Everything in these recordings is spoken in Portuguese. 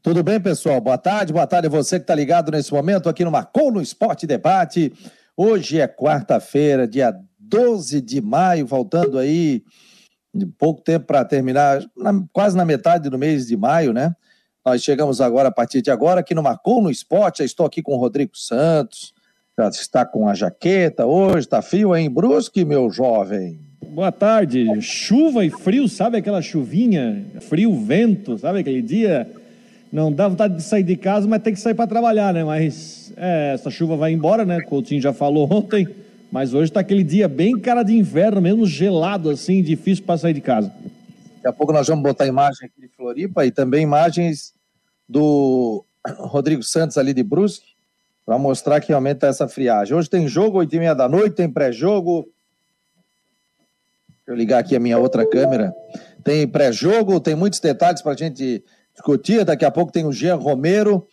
Tudo bem, pessoal? Boa tarde, boa tarde a você que está ligado nesse momento aqui no Marcou no Esporte Debate. Hoje é quarta-feira, dia 12 de maio, faltando aí pouco tempo para terminar, na, quase na metade do mês de maio, né? Nós chegamos agora, a partir de agora, aqui no Marcou no Esporte. Já estou aqui com o Rodrigo Santos, já está com a jaqueta hoje, está frio, hein? Brusque, meu jovem. Boa tarde. Chuva e frio, sabe aquela chuvinha? Frio, vento, sabe aquele dia não dá vontade de sair de casa, mas tem que sair para trabalhar, né? Mas é, essa chuva vai embora, né? Coutinho já falou ontem, mas hoje está aquele dia bem cara de inverno, mesmo gelado assim, difícil para sair de casa. Daqui a pouco nós vamos botar imagem aqui de Floripa e também imagens do Rodrigo Santos ali de Brusque, para mostrar que aumenta essa friagem. Hoje tem jogo, oito e meia da noite, tem pré-jogo. Deixa eu ligar aqui a minha outra câmera. Tem pré-jogo, tem muitos detalhes para a gente discutir. Daqui a pouco tem o Jean Romero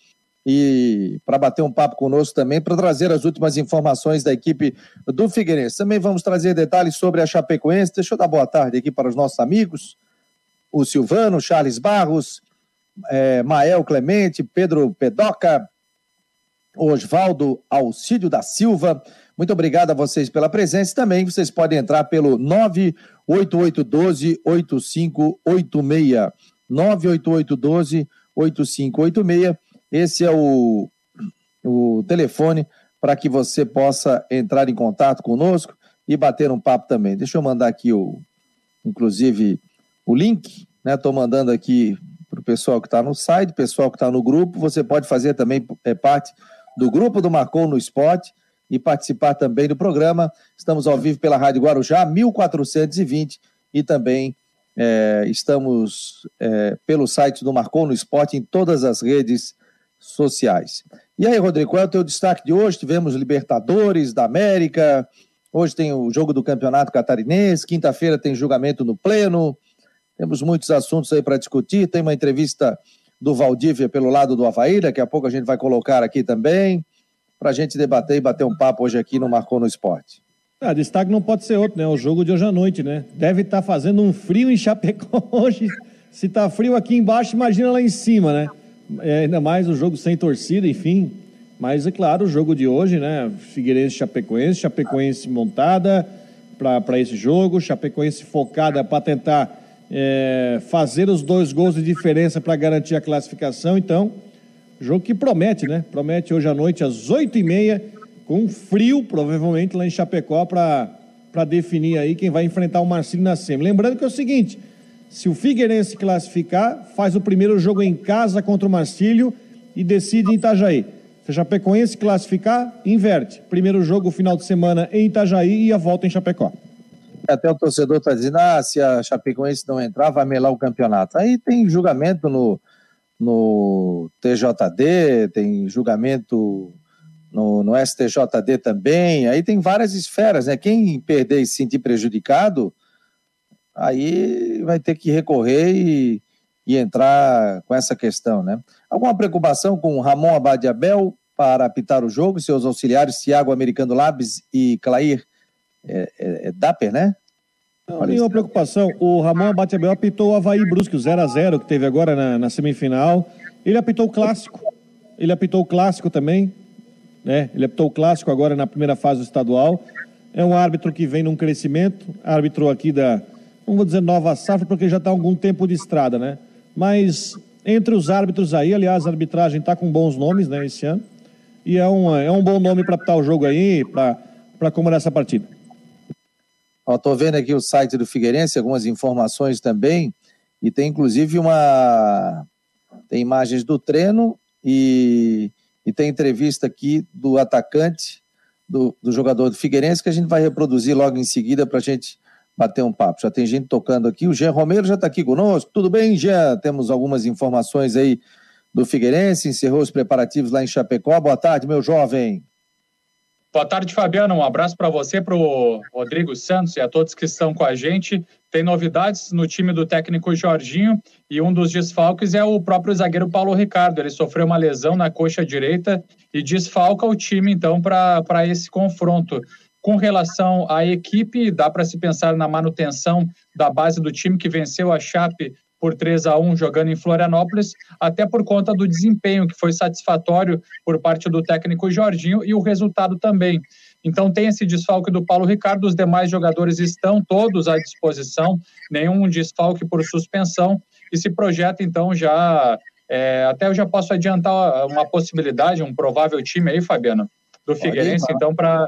e para bater um papo conosco também, para trazer as últimas informações da equipe do Figueirense. Também vamos trazer detalhes sobre a Chapecoense. Deixa eu dar boa tarde aqui para os nossos amigos, o Silvano, Charles Barros, é, Mael Clemente, Pedro Pedoca, Osvaldo Alcídio da Silva. Muito obrigado a vocês pela presença. Também vocês podem entrar pelo 98812 8586. 98812-8586. Esse é o, o telefone para que você possa entrar em contato conosco e bater um papo também. Deixa eu mandar aqui, o, inclusive, o link, né? Estou mandando aqui para o pessoal que está no site, pessoal que está no grupo. Você pode fazer também é, parte do grupo do Marcou no Esporte e participar também do programa. Estamos ao vivo pela Rádio Guarujá, 1420, e também é, estamos é, pelo site do Marcou no Esporte em todas as redes sociais. E aí, Rodrigo, qual é o teu destaque de hoje? Tivemos Libertadores da América, hoje tem o jogo do Campeonato Catarinense, quinta-feira tem julgamento no Pleno, temos muitos assuntos aí para discutir, tem uma entrevista do Valdívia pelo lado do Havaí, daqui a pouco a gente vai colocar aqui também, para a gente debater e bater um papo hoje aqui no Marcou no Esporte. Ah, destaque não pode ser outro, né? O jogo de hoje à noite, né? Deve estar tá fazendo um frio em Chapecó hoje. Se tá frio aqui embaixo, imagina lá em cima, né? É, ainda mais o jogo sem torcida, enfim. Mas é claro, o jogo de hoje, né? Figueirense Chapecoense, Chapecoense montada para esse jogo, Chapecoense focada para tentar é, fazer os dois gols de diferença para garantir a classificação. Então, jogo que promete, né? Promete hoje à noite às oito e meia com frio, provavelmente, lá em Chapecó, para definir aí quem vai enfrentar o Marcílio na SEMI. Lembrando que é o seguinte: se o Figueirense classificar, faz o primeiro jogo em casa contra o Marcílio e decide em Itajaí. Se a Chapecoense classificar, inverte. Primeiro jogo, final de semana em Itajaí e a volta em Chapecó. Até o torcedor está dizendo: ah, se a Chapecoense não entrar, vai melar o campeonato. Aí tem julgamento no, no TJD, tem julgamento no, no STJD também, aí tem várias esferas, né? Quem perder e se sentir prejudicado, aí vai ter que recorrer e, e entrar com essa questão, né? Alguma preocupação com Ramon Abad Abel para apitar o jogo, seus auxiliares Thiago Americano Labs e Clair é, é, é Dapper, né? Não, nenhuma preocupação. O Ramon Abad Abel apitou o Havaí Brusque, o 0x0 que teve agora na, na semifinal. Ele apitou o clássico. Ele apitou o clássico também né? Ele apitou o clássico agora na primeira fase do estadual. É um árbitro que vem num crescimento, árbitro aqui da, não vou dizer nova safra, porque já está algum tempo de estrada, né? Mas entre os árbitros aí, aliás, a arbitragem está com bons nomes, né, esse ano. E é um, é um bom nome para apitar o jogo aí, para comandar essa partida. Estou vendo aqui o site do Figueirense, algumas informações também, e tem inclusive uma. Tem imagens do treino e e tem entrevista aqui do atacante, do, do jogador do Figueirense, que a gente vai reproduzir logo em seguida para a gente bater um papo. Já tem gente tocando aqui. O Jean Romero já está aqui conosco. Tudo bem, Jean? Temos algumas informações aí do Figueirense. Encerrou os preparativos lá em Chapecó. Boa tarde, meu jovem. Boa tarde, Fabiano. Um abraço para você, para o Rodrigo Santos e a todos que estão com a gente. Tem novidades no time do técnico Jorginho e um dos desfalques é o próprio zagueiro Paulo Ricardo. Ele sofreu uma lesão na coxa direita e desfalca o time, então, para esse confronto. Com relação à equipe, dá para se pensar na manutenção da base do time que venceu a Chape por 3 a 1 jogando em Florianópolis, até por conta do desempenho que foi satisfatório por parte do técnico Jorginho e o resultado também. Então tem esse desfalque do Paulo Ricardo, os demais jogadores estão todos à disposição, nenhum desfalque por suspensão e se projeta então já é, até eu já posso adiantar uma possibilidade, um provável time aí, Fabiano, do Figueirense, então para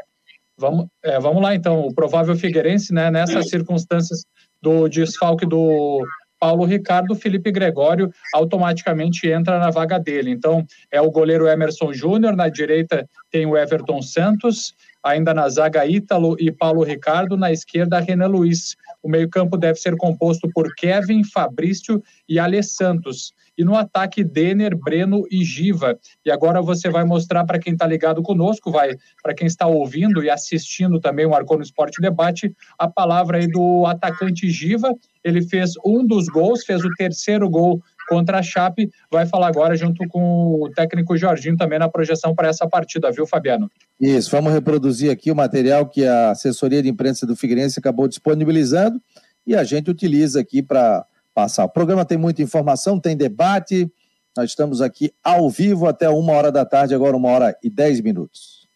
vamos é, vamos lá então o provável Figueirense, né, nessas circunstâncias do desfalque do Paulo Ricardo, Felipe Gregório automaticamente entra na vaga dele. Então, é o goleiro Emerson Júnior, na direita tem o Everton Santos, ainda na zaga Ítalo e Paulo Ricardo, na esquerda Renan Luiz. O meio-campo deve ser composto por Kevin, Fabrício e Ale Santos. E no ataque, Denner, Breno e Giva. E agora você vai mostrar para quem está ligado conosco, vai para quem está ouvindo e assistindo também o Arcou no Esporte Debate, a palavra aí do atacante Giva. Ele fez um dos gols, fez o terceiro gol contra a Chape. Vai falar agora junto com o técnico Jorginho também na projeção para essa partida, viu, Fabiano? Isso, vamos reproduzir aqui o material que a assessoria de imprensa do Figueirense acabou disponibilizando e a gente utiliza aqui para passar. O programa tem muita informação, tem debate. Nós estamos aqui ao vivo até uma hora da tarde, agora uma hora e dez minutos.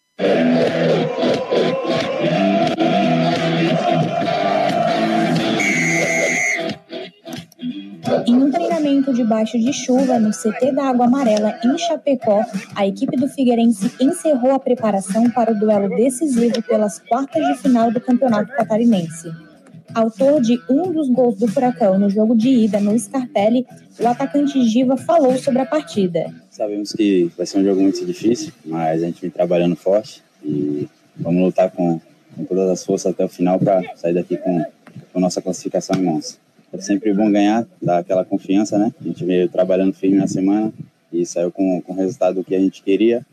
Em um treinamento debaixo de chuva no CT da Água Amarela, em Chapecó, a equipe do Figueirense encerrou a preparação para o duelo decisivo pelas quartas de final do Campeonato Catarinense. Autor de um dos gols do Furacão no jogo de ida no Scarpelli, o atacante Giva falou sobre a partida. Sabemos que vai ser um jogo muito difícil, mas a gente vem trabalhando forte e vamos lutar com, com todas as forças até o final para sair daqui com, com nossa classificação em mãos. É sempre bom ganhar, dar aquela confiança, né? A gente veio trabalhando firme na semana e saiu com, com o resultado que a gente queria,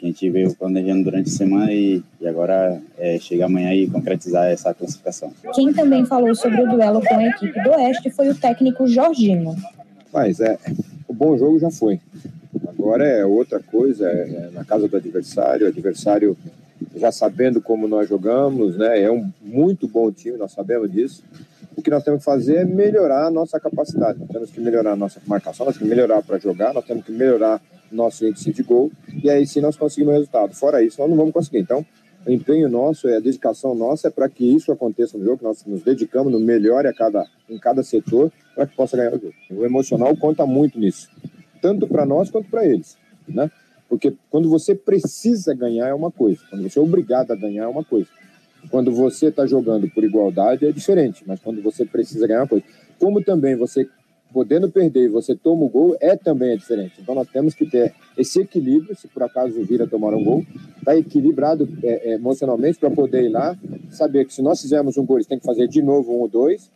que a gente veio planejando durante a semana e, e agora é chegar amanhã e concretizar essa classificação. Quem também falou sobre o duelo com a equipe do Oeste foi o técnico Jorginho. Mas é, o bom jogo já foi. Agora é outra coisa, é, é na casa do adversário, o adversário já sabendo como nós jogamos, né? É um muito bom time, nós sabemos disso o que nós temos que fazer é melhorar a nossa capacidade. Nós temos que melhorar a nossa marcação, nós temos que melhorar para jogar, nós temos que melhorar nosso índice de gol, e aí sim nós conseguimos resultado. Fora isso, nós não vamos conseguir. Então, o empenho nosso, a dedicação nossa é para que isso aconteça no jogo, nós nos dedicamos no melhor a cada, em cada setor para que possa ganhar o jogo. O emocional conta muito nisso, tanto para nós quanto para eles, né? Porque quando você precisa ganhar é uma coisa, quando você é obrigado a ganhar é uma coisa. Quando você está jogando por igualdade é diferente, mas quando você precisa ganhar uma coisa. Como também você podendo perder e você toma o gol, é também é diferente. Então nós temos que ter esse equilíbrio, se por acaso vir a tomar um gol, tá equilibrado é, é, emocionalmente para poder ir lá, saber que se nós fizermos um gol, eles têm que fazer de novo um ou dois,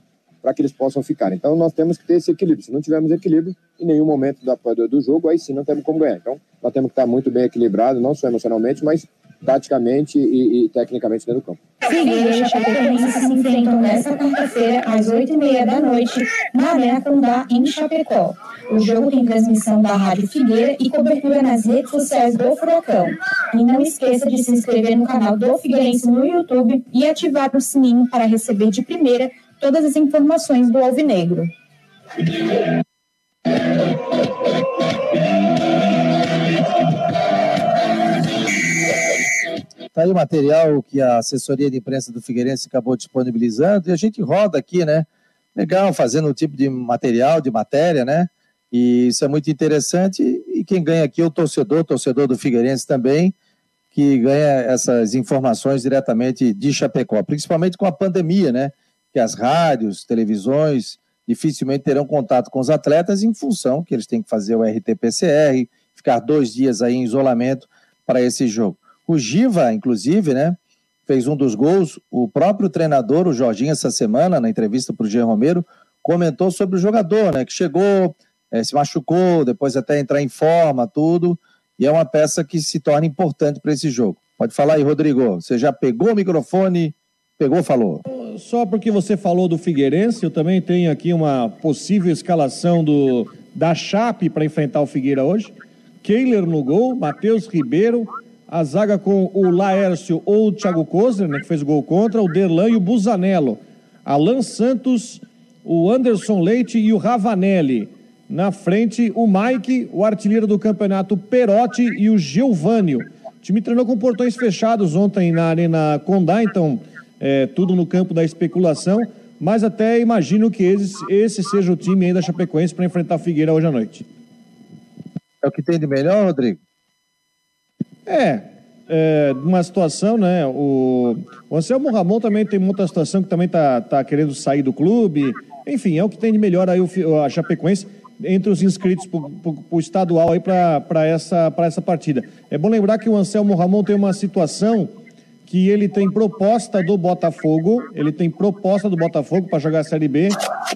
para que eles possam ficar. Então nós temos que ter esse equilíbrio. Se não tivermos equilíbrio, em nenhum momento do, do jogo, aí sim não temos como ganhar. Então nós temos que estar muito bem equilibrado, não só emocionalmente, mas taticamente e, e tecnicamente dentro do campo. Figueira e Chapecoense se enfrentam nesta quarta-feira, às oito e meia da noite, na Arena Condá, em Chapecó. O jogo tem transmissão da Rádio Figueira e cobertura nas redes sociais do Furacão. E não esqueça de se inscrever no canal do Figueirense no YouTube e ativar o sininho para receber de primeira todas as informações do Alvinegro. Está aí o material que a assessoria de imprensa do Figueirense acabou disponibilizando e a gente roda aqui, né? Legal, fazendo um tipo de material, de matéria, né? E isso é muito interessante. E quem ganha aqui é o torcedor, o torcedor do Figueirense também, que ganha essas informações diretamente de Chapecó, principalmente com a pandemia, né? Que as rádios, televisões dificilmente terão contato com os atletas em função que eles têm que fazer o RT-PCR, ficar dois dias aí em isolamento para esse jogo. O Giva, inclusive, né, fez um dos gols. O próprio treinador, o Jorginho, essa semana, na entrevista para o Jean Romero, comentou sobre o jogador, né, que chegou, é, se machucou, depois até entrar em forma, tudo, e é uma peça que se torna importante para esse jogo. Pode falar aí, Rodrigo. Você já pegou o microfone? Pegou, falou. Só porque você falou do Figueirense, eu também tenho aqui uma possível escalação do da Chape para enfrentar o Figueira hoje. Keiler no gol, Matheus Ribeiro, a zaga com o Laércio ou o Thiago Kozler, né, que fez o gol contra, o Derlan e o Busanello. Alan Santos, o Anderson Leite e o Ravanelli. Na frente, o Mike, o artilheiro do campeonato Perotti e o Geovânio. O time treinou com portões fechados ontem na Arena Condá, então é, tudo no campo da especulação, mas até imagino que esse, esse seja o time aí da Chapecoense para enfrentar a Figueira hoje à noite. É o que tem de melhor, Rodrigo? É, é uma situação, né? O, o Anselmo Ramon também tem muita situação que também tá, tá querendo sair do clube. Enfim, é o que tem de melhor aí o, a Chapecoense entre os inscritos para o estadual aí para essa, essa partida. É bom lembrar que o Anselmo Ramon tem uma situação que ele tem proposta do Botafogo, ele tem proposta do Botafogo para jogar a Série B,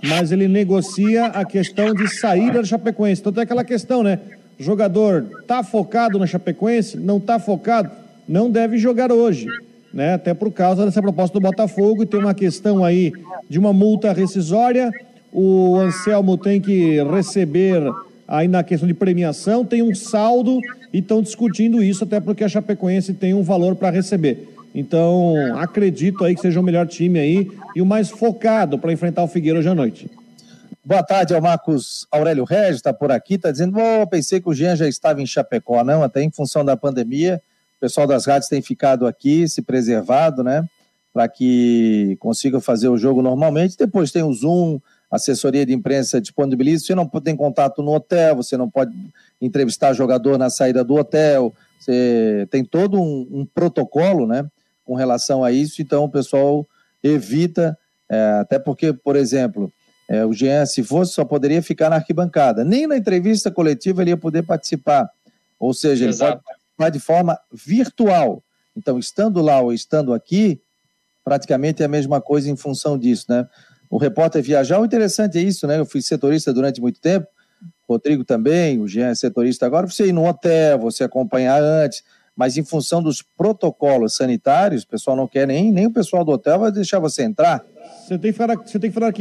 mas ele negocia a questão de saída da Chapecoense. Então tem aquela questão, né? O jogador tá focado na Chapecoense, não tá focado, não deve jogar hoje, né? Até por causa dessa proposta do Botafogo e tem uma questão aí de uma multa rescisória o Anselmo tem que receber aí na questão de premiação, tem um saldo e estão discutindo isso, até porque a Chapecoense tem um valor para receber. Então, acredito aí que seja o melhor time aí e o mais focado para enfrentar o Figueiro hoje à noite. Boa tarde, é o Marcos Aurélio Regis, está por aqui, está dizendo, oh, pensei que o Jean já estava em Chapecó, não, até em função da pandemia, o pessoal das rádios tem ficado aqui, se preservado, né, para que consiga fazer o jogo normalmente, depois tem o Zoom, assessoria de imprensa disponibiliza, você não tem contato no hotel, você não pode entrevistar jogador na saída do hotel, você tem todo um, um protocolo, né, com relação a isso, então o pessoal evita, é, até porque, por exemplo, é, o Jean, se fosse, só poderia ficar na arquibancada, nem na entrevista coletiva ele ia poder participar, ou seja, ele Exato. pode participar de forma virtual, então estando lá ou estando aqui, praticamente é a mesma coisa em função disso, né, o repórter viajar. O interessante é isso, né? Eu fui setorista durante muito tempo, Rodrigo também, o Jean é setorista agora. Você ir no hotel, você acompanhar antes, mas em função dos protocolos sanitários, o pessoal não quer nem, nem o pessoal do hotel vai deixar você entrar. Você tem que falar, você tem que falar.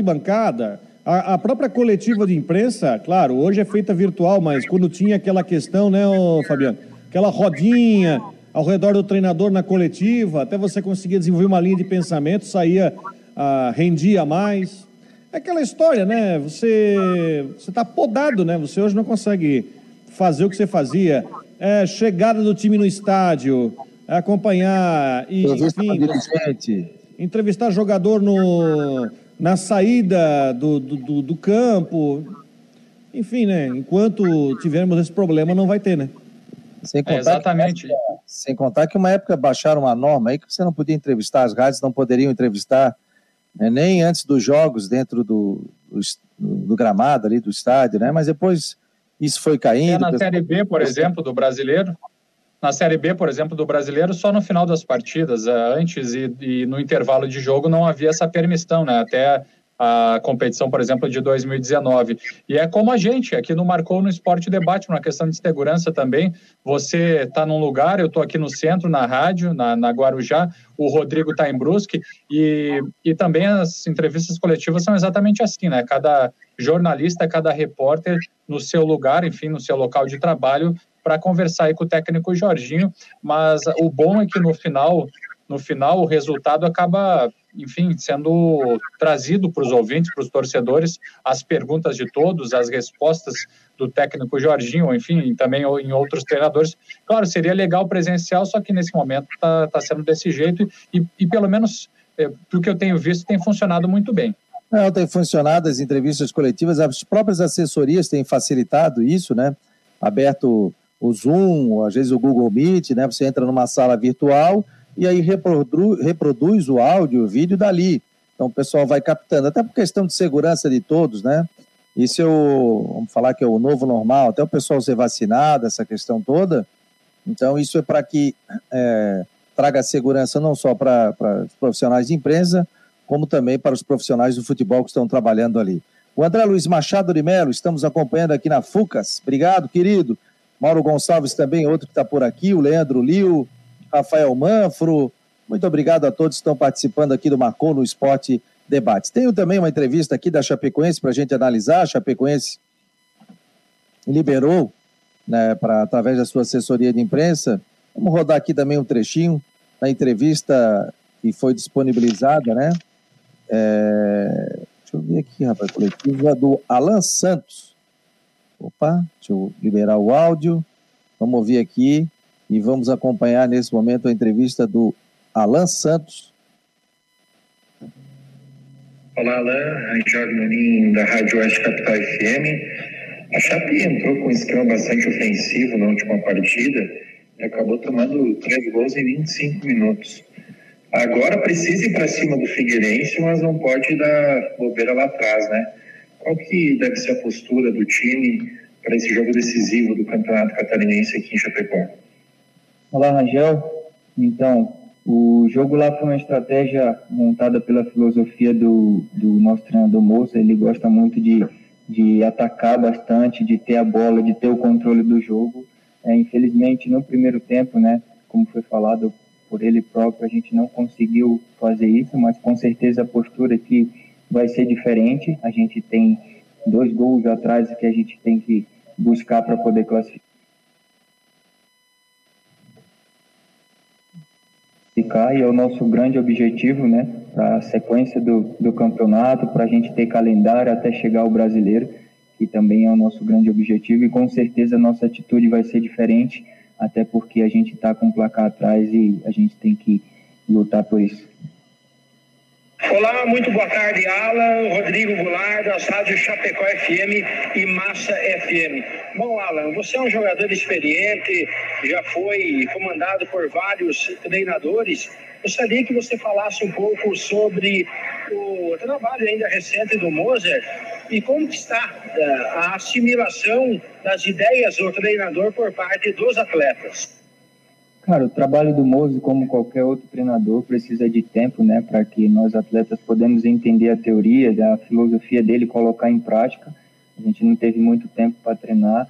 A, a própria coletiva de imprensa, claro, hoje é feita virtual, mas quando tinha aquela questão, né, Fabiano? Aquela rodinha ao redor do treinador na coletiva, até você conseguir desenvolver uma linha de pensamento, saía ah, rendia mais. É aquela história, né? Você está podado, né? Você hoje não consegue fazer o que você fazia. É, chegada do time no estádio, é acompanhar e enfim, entrevistar jogador no, na saída do, do, do campo. Enfim, né? Enquanto tivermos esse problema, não vai ter, né? Sem contar é, exatamente. Que, sem contar que uma época baixaram uma norma aí que você não podia entrevistar, as rádios não poderiam entrevistar né? nem antes dos jogos dentro do, do, do, gramado ali do estádio, né? Mas depois isso foi caindo. É na Série B, por exemplo, do brasileiro. Na Série B, por exemplo, do brasileiro, só no final das partidas, é, antes e, e no intervalo de jogo, não havia essa permissão, né? Até a competição, por exemplo, de 2019. E é como a gente, aqui no Marcou no Esporte Debate, uma questão de segurança também. Você está num lugar, eu estou aqui no centro, na rádio, na, na Guarujá, o Rodrigo está em Brusque, e, e também as entrevistas coletivas são exatamente assim, né? Cada jornalista, cada repórter no seu lugar, enfim, no seu local de trabalho, para conversar aí com o técnico Jorginho, mas o bom é que no final, no final o resultado acaba enfim, sendo trazido para os ouvintes, para os torcedores, as perguntas de todos, as respostas do técnico Jorginho, enfim, também em outros treinadores. Claro, seria legal presencial, só que nesse momento está tá sendo desse jeito e, e pelo menos, é, do que eu tenho visto, tem funcionado muito bem. Não, tem funcionado as entrevistas coletivas, as próprias assessorias têm facilitado isso, né? Aberto o Zoom, às vezes o Google Meet, né? Você entra numa sala virtual e aí reproduz, reproduz o áudio, o vídeo dali. Então o pessoal vai captando, até por questão de segurança de todos, né? Isso é o, vamos falar que é o novo normal, até o pessoal ser vacinado, essa questão toda. Então isso é para que é, traga segurança não só para os profissionais de imprensa, como também para os profissionais do futebol que estão trabalhando ali. O André Luiz Machado de Melo, estamos acompanhando aqui na FUCAS. Obrigado, querido. Mauro Gonçalves também, outro que está por aqui, o Leandro Liu, Rafael Manfro. Muito obrigado a todos que estão participando aqui do Marcou no Esporte Debates. Tenho também uma entrevista aqui da Chapecoense para a gente analisar. A Chapecoense liberou, né, pra, através da sua assessoria de imprensa. Vamos rodar aqui também um trechinho da entrevista que foi disponibilizada, né? É, Deixa eu ver aqui, rapaz. Coletiva do Alan Santos. Opa, deixa eu liberar o áudio. Vamos ouvir aqui e vamos acompanhar nesse momento a entrevista do Alan Santos. Olá, Alan. Jorge Maninho, da Rádio Oeste Capital FM. A Chape entrou com um esquema bastante ofensivo na última partida e acabou tomando três gols em 25 minutos. Agora precisa ir para cima do Figueirense, mas não pode dar bobeira lá atrás, né? Qual que deve ser a postura do time para esse jogo decisivo do Campeonato Catarinense aqui em Chapecó? Olá, Rangel. Então, o jogo lá foi uma estratégia montada pela filosofia do, do nosso treinador Moça. Ele gosta muito de, de atacar bastante, de ter a bola, de ter o controle do jogo. É, infelizmente, no primeiro tempo, né, como foi falado por ele próprio, a gente não conseguiu fazer isso, mas com certeza a postura aqui vai ser diferente. A gente tem dois gols atrás que a gente tem que buscar para poder classificar. E é o nosso grande objetivo, né, para a sequência do, do campeonato, para a gente ter calendário até chegar ao brasileiro, que também é o nosso grande objetivo, e com certeza a nossa atitude vai ser diferente até porque a gente está com o placar atrás e a gente tem que lutar por isso. Olá, muito boa tarde, Alan, Rodrigo Goulart, das rádios Chapecó FM e Massa FM. Bom, Alan, você é um jogador experiente, já foi comandado por vários treinadores. Gostaria que você falasse um pouco sobre o trabalho ainda recente do Moser e como está eh, a assimilação das ideias do treinador por parte dos atletas? Cara, o trabalho do Moze, como qualquer outro treinador, precisa de tempo, né, para que nós atletas podemos entender a teoria, a filosofia dele, colocar em prática. A gente não teve muito tempo para treinar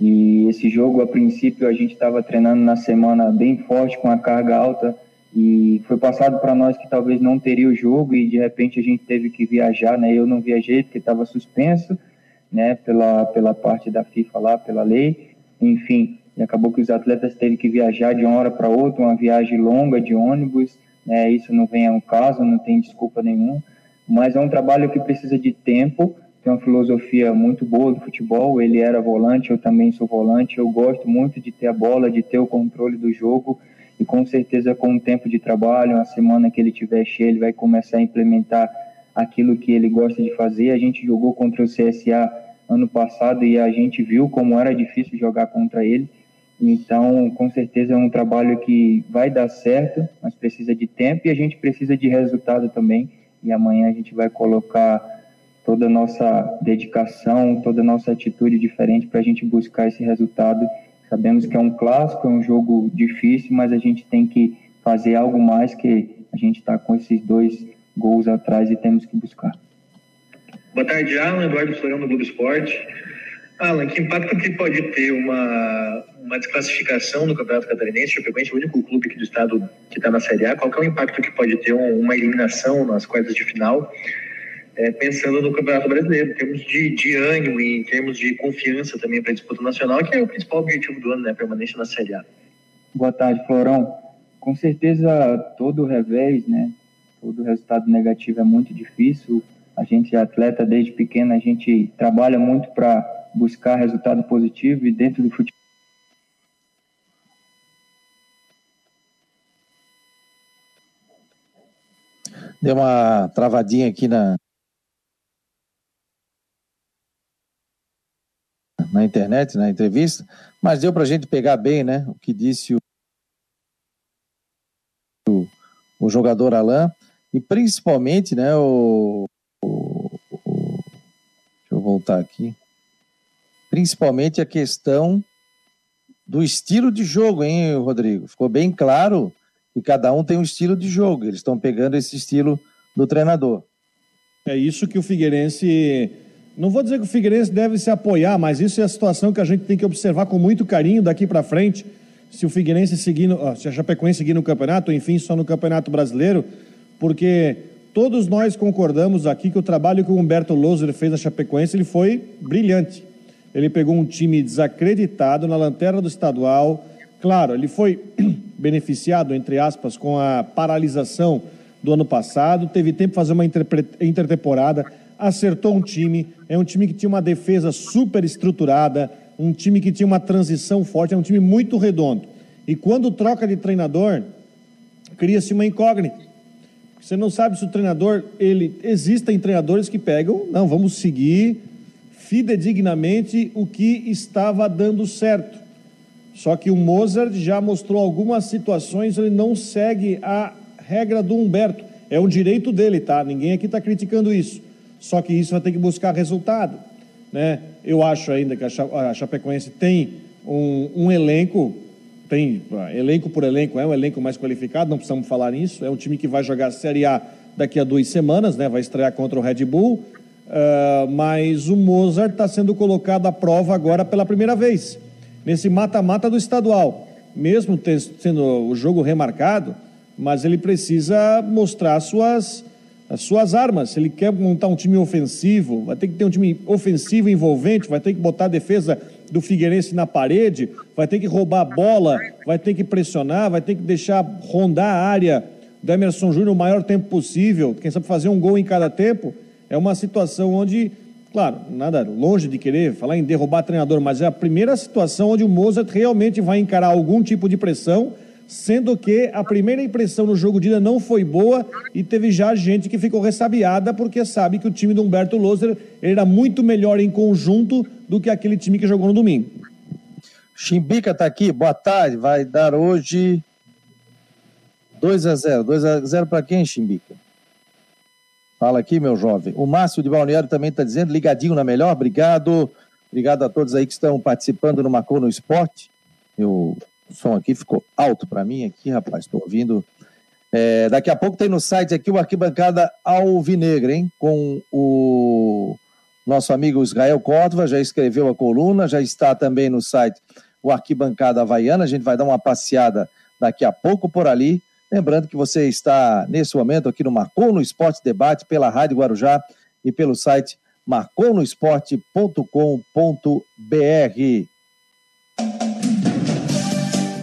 e esse jogo, a princípio, a gente estava treinando na semana bem forte, com a carga alta e foi passado para nós que talvez não teria o jogo e de repente a gente teve que viajar, né? Eu não viajei porque estava suspenso, né? Pela pela parte da FIFA lá, pela lei, enfim. E acabou que os atletas teve que viajar de uma hora para outra, uma viagem longa de ônibus, né? Isso não vem ao caso, não tem desculpa nenhuma. Mas é um trabalho que precisa de tempo. Tem uma filosofia muito boa do futebol. Ele era volante, eu também sou volante. Eu gosto muito de ter a bola, de ter o controle do jogo e com certeza com o tempo de trabalho, uma semana que ele tiver cheio, ele vai começar a implementar aquilo que ele gosta de fazer. A gente jogou contra o CSA ano passado e a gente viu como era difícil jogar contra ele. Então, com certeza é um trabalho que vai dar certo, mas precisa de tempo e a gente precisa de resultado também. E amanhã a gente vai colocar toda a nossa dedicação, toda a nossa atitude diferente para a gente buscar esse resultado Sabemos que é um clássico, é um jogo difícil, mas a gente tem que fazer algo mais que a gente está com esses dois gols atrás e temos que buscar. Boa tarde, Alan. Eduardo Florão do Globo Esporte. Alan, que impacto que pode ter uma, uma desclassificação no Campeonato Catarinense? Chapecoense o único clube aqui do estado que está na Série A. Qual é o impacto que pode ter uma eliminação nas quartas de final? É, pensando no Campeonato Brasileiro, em termos de, de ânimo e em termos de confiança também para a disputa nacional, que é o principal objetivo do ano, né? A permanência na Série A. Boa tarde, Florão. Com certeza, todo o revés, né? Todo resultado negativo é muito difícil. A gente é atleta desde pequeno, a gente trabalha muito para buscar resultado positivo e dentro do futebol. Deu uma travadinha aqui na, na internet, na entrevista, mas deu para a gente pegar bem, né, o que disse o, o, o jogador Alain, e principalmente, né, o, o, o, deixa eu voltar aqui, principalmente a questão do estilo de jogo, hein, Rodrigo? Ficou bem claro que cada um tem um estilo de jogo, eles estão pegando esse estilo do treinador. É isso que o Figueirense não vou dizer que o Figueirense deve se apoiar, mas isso é a situação que a gente tem que observar com muito carinho daqui para frente. Se o Figueirense seguir, se a Chapecoense seguir no campeonato, enfim, só no Campeonato Brasileiro, porque todos nós concordamos aqui que o trabalho que o Humberto Loser fez na Chapecoense ele foi brilhante. Ele pegou um time desacreditado na lanterna do estadual. Claro, ele foi beneficiado, entre aspas, com a paralisação do ano passado, teve tempo de fazer uma intertemporada acertou um time, é um time que tinha uma defesa super estruturada, um time que tinha uma transição forte, é um time muito redondo. E quando troca de treinador, cria-se uma incógnita. Você não sabe se o treinador, ele existem treinadores que pegam, não, vamos seguir fidedignamente o que estava dando certo. Só que o Mozart já mostrou algumas situações, ele não segue a regra do Humberto. É um direito dele, tá? Ninguém aqui está criticando isso. Só que isso vai ter que buscar resultado. Né? Eu acho ainda que a Chapecoense tem um, um elenco, tem ah, elenco por elenco, é um elenco mais qualificado, não precisamos falar nisso. É um time que vai jogar a Série A daqui a duas semanas, né? vai estrear contra o Red Bull. Uh, mas o Mozart está sendo colocado à prova agora pela primeira vez, nesse mata-mata do estadual. Mesmo sendo o jogo remarcado, mas ele precisa mostrar suas as suas armas. Se ele quer montar um time ofensivo, vai ter que ter um time ofensivo envolvente, vai ter que botar a defesa do Figueirense na parede, vai ter que roubar a bola, vai ter que pressionar, vai ter que deixar rondar a área do Emerson Júnior o maior tempo possível, quem sabe fazer um gol em cada tempo. É uma situação onde, claro, nada longe de querer falar em derrubar treinador, mas é a primeira situação onde o Mozart realmente vai encarar algum tipo de pressão sendo que a primeira impressão no jogo de ida não foi boa e teve já gente que ficou ressabiada porque sabe que o time do Humberto Loser era muito melhor em conjunto do que aquele time que jogou no domingo. Chimbica está aqui, boa tarde, vai dar hoje 2 a 0 2 a 0 para quem, Chimbica? Fala aqui, meu jovem. O Márcio de Balneário também está dizendo, ligadinho na melhor, obrigado. Obrigado a todos aí que estão participando no Marcou no Esporte. Eu o som aqui ficou alto para mim aqui, rapaz. Estou ouvindo. É, daqui a pouco tem no site aqui o Arquibancada Alvinegra, hein? Com o nosso amigo Israel Córdova, já escreveu a coluna, já está também no site o Arquibancada Havaiana. A gente vai dar uma passeada daqui a pouco por ali. Lembrando que você está nesse momento aqui no Marcou no Esporte Debate pela Rádio Guarujá e pelo site marconosport.com.br.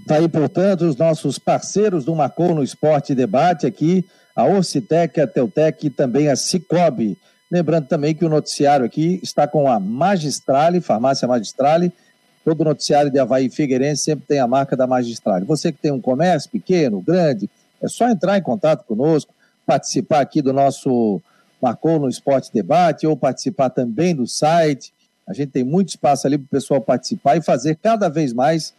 Está aí, portanto, os nossos parceiros do Marcou no Esporte Debate aqui, a Orcitec, a Teutec e também a Cicobi. Lembrando também que o noticiário aqui está com a Magistrale, Farmácia Magistrale. Todo noticiário de Havaí Figueirense sempre tem a marca da Magistrale. Você que tem um comércio pequeno, grande, é só entrar em contato conosco, participar aqui do nosso Marcou no Esporte Debate ou participar também do site. A gente tem muito espaço ali para o pessoal participar e fazer cada vez mais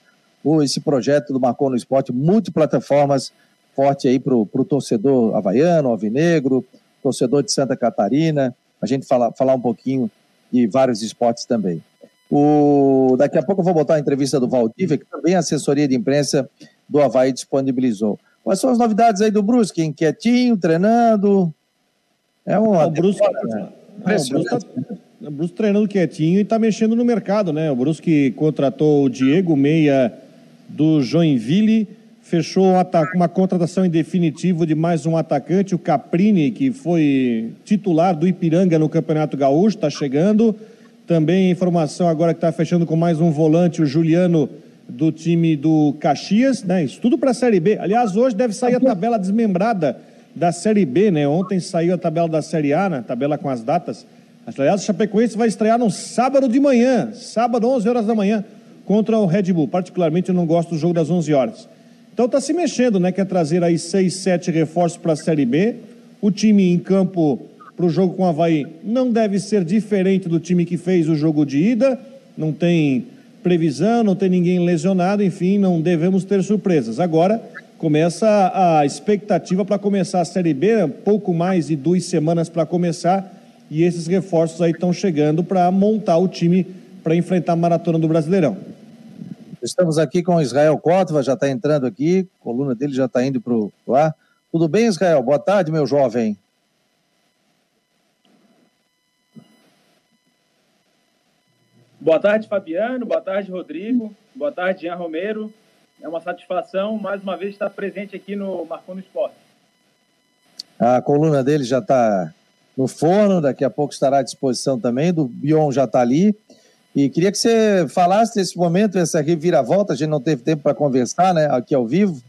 esse projeto do Marcou no Esporte, multiplataformas, forte aí para o torcedor havaiano, alvinegro, torcedor de Santa Catarina, a gente fala, falar um pouquinho de vários esportes também. O, daqui a pouco eu vou botar a entrevista do Valdívia, que também a assessoria de imprensa do Havaí disponibilizou. Quais são as novidades aí do Brusque? Inquietinho, treinando? É um. O Brusque, né? Impressionante. O Brusque treinando quietinho e está mexendo no mercado, né? O Brusque contratou o Diego Meia do Joinville, fechou um uma contratação em definitivo de mais um atacante, o Caprini, que foi titular do Ipiranga no Campeonato Gaúcho, está chegando. Também informação agora que está fechando com mais um volante, o Juliano, do time do Caxias, né? Isso tudo para a Série B. Aliás, hoje deve sair a tabela desmembrada da Série B, né? Ontem saiu a tabela da Série A, né? Tabela com as datas. Aliás, o Chapecoense vai estrear no sábado de manhã, sábado, 11 horas da manhã, contra o Red Bull. Particularmente, eu não gosto do jogo das 11 horas. Então está se mexendo, né? Quer trazer aí seis, sete reforços para a Série B. O time em campo para o jogo com o Havaí não deve ser diferente do time que fez o jogo de ida. Não tem previsão, não tem ninguém lesionado, enfim, não devemos ter surpresas. Agora começa a expectativa para começar a Série B, pouco mais de duas semanas para começar, e esses reforços aí estão chegando para montar o time para enfrentar a maratona do Brasileirão. Estamos aqui com Israel Cótova, já está entrando aqui, a coluna dele já está indo para o ar. Tudo bem, Israel? Boa tarde, meu jovem. Boa tarde, Fabiano. Boa tarde, Rodrigo. Boa tarde, Jean Romero. É uma satisfação, mais uma vez, estar presente aqui no Marcou no Esporte. A coluna dele já está no forno, daqui a pouco estará à disposição também. Do Bion já está ali. E queria que você falasse desse momento, essa reviravolta, a gente não teve tempo para conversar, né, aqui ao vivo.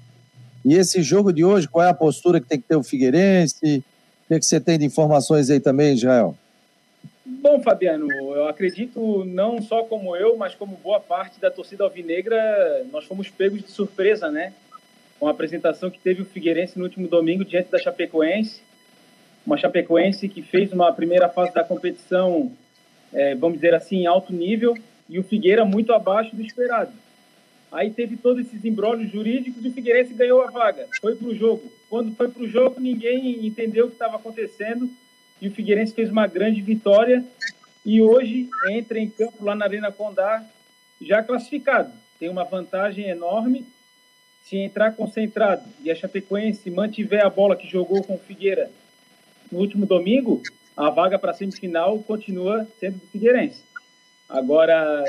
E esse jogo de hoje, qual é a postura que tem que ter o Figueirense? O que, é que você tem de informações aí também, Israel? Bom, Fabiano, eu acredito não só como eu, mas como boa parte da torcida alvinegra, nós fomos pegos de surpresa, né? Com a apresentação que teve o Figueirense no último domingo diante da Chapecoense. Uma Chapecoense que fez uma primeira fase da competição é, vamos dizer assim, em alto nível, e o Figueira muito abaixo do esperado. Aí teve todos esses embrólios jurídicos e o Figueirense ganhou a vaga, foi para o jogo. Quando foi para o jogo, ninguém entendeu o que estava acontecendo e o Figueirense fez uma grande vitória e hoje entra em campo lá na Arena Condá já classificado. Tem uma vantagem enorme. Se entrar concentrado e a Chapecoense mantiver a bola que jogou com o Figueira no último domingo, a vaga para a semifinal continua sendo do Figueirense. Agora,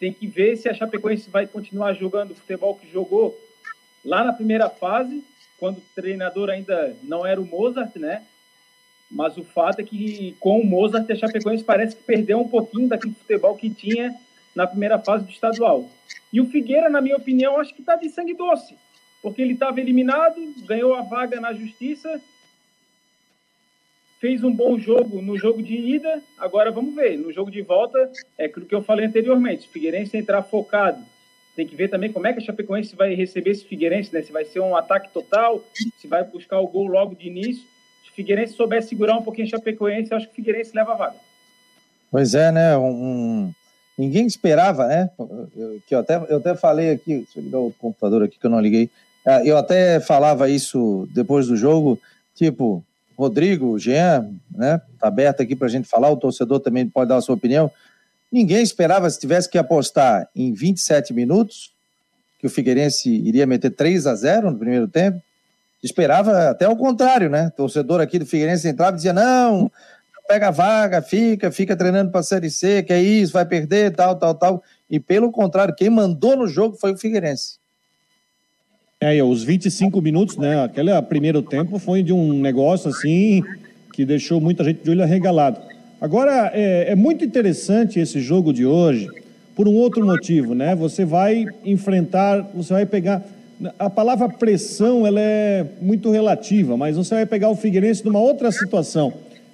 tem que ver se a Chapecoense vai continuar jogando o futebol que jogou lá na primeira fase, quando o treinador ainda não era o Mozart, né? Mas o fato é que com o Mozart a Chapecoense parece que perdeu um pouquinho daquele futebol que tinha na primeira fase do estadual. E o Figueira, na minha opinião, acho que está de sangue doce, porque ele estava eliminado, ganhou a vaga na justiça fez um bom jogo no jogo de ida, agora vamos ver. No jogo de volta, é aquilo que eu falei anteriormente, Figueirense entrar focado. Tem que ver também como é que a Chapecoense vai receber esse Figueirense, né? Se vai ser um ataque total, se vai buscar o gol logo de início. Se o Figueirense souber segurar um pouquinho a Chapecoense, eu acho que o Figueirense leva a vaga. Pois é, né? Um, ninguém esperava, né? Que eu, até, eu até falei aqui, deixa eu ligar o computador aqui que eu não liguei. Ah, eu até falava isso depois do jogo, tipo, Rodrigo, Jean, né? Tá aberto aqui para a gente falar, o torcedor também pode dar a sua opinião. Ninguém esperava, se tivesse que apostar em 27 minutos, que o Figueirense iria meter 3 a 0 no primeiro tempo. Esperava até o contrário, né? O torcedor aqui do Figueirense entrava e dizia: não, pega a vaga, fica, fica treinando para a Série C, que é isso, vai perder, tal, tal, tal. E pelo contrário, quem mandou no jogo foi o Figueirense. É, os 25 minutos, né? Aquele primeiro tempo foi de um negócio assim que deixou muita gente de olho arregalado. Agora, é, é muito interessante esse jogo de hoje por um outro motivo, né? Você vai enfrentar, você vai pegar. A palavra pressão ela é muito relativa, mas você vai pegar o Figueirense numa outra situação,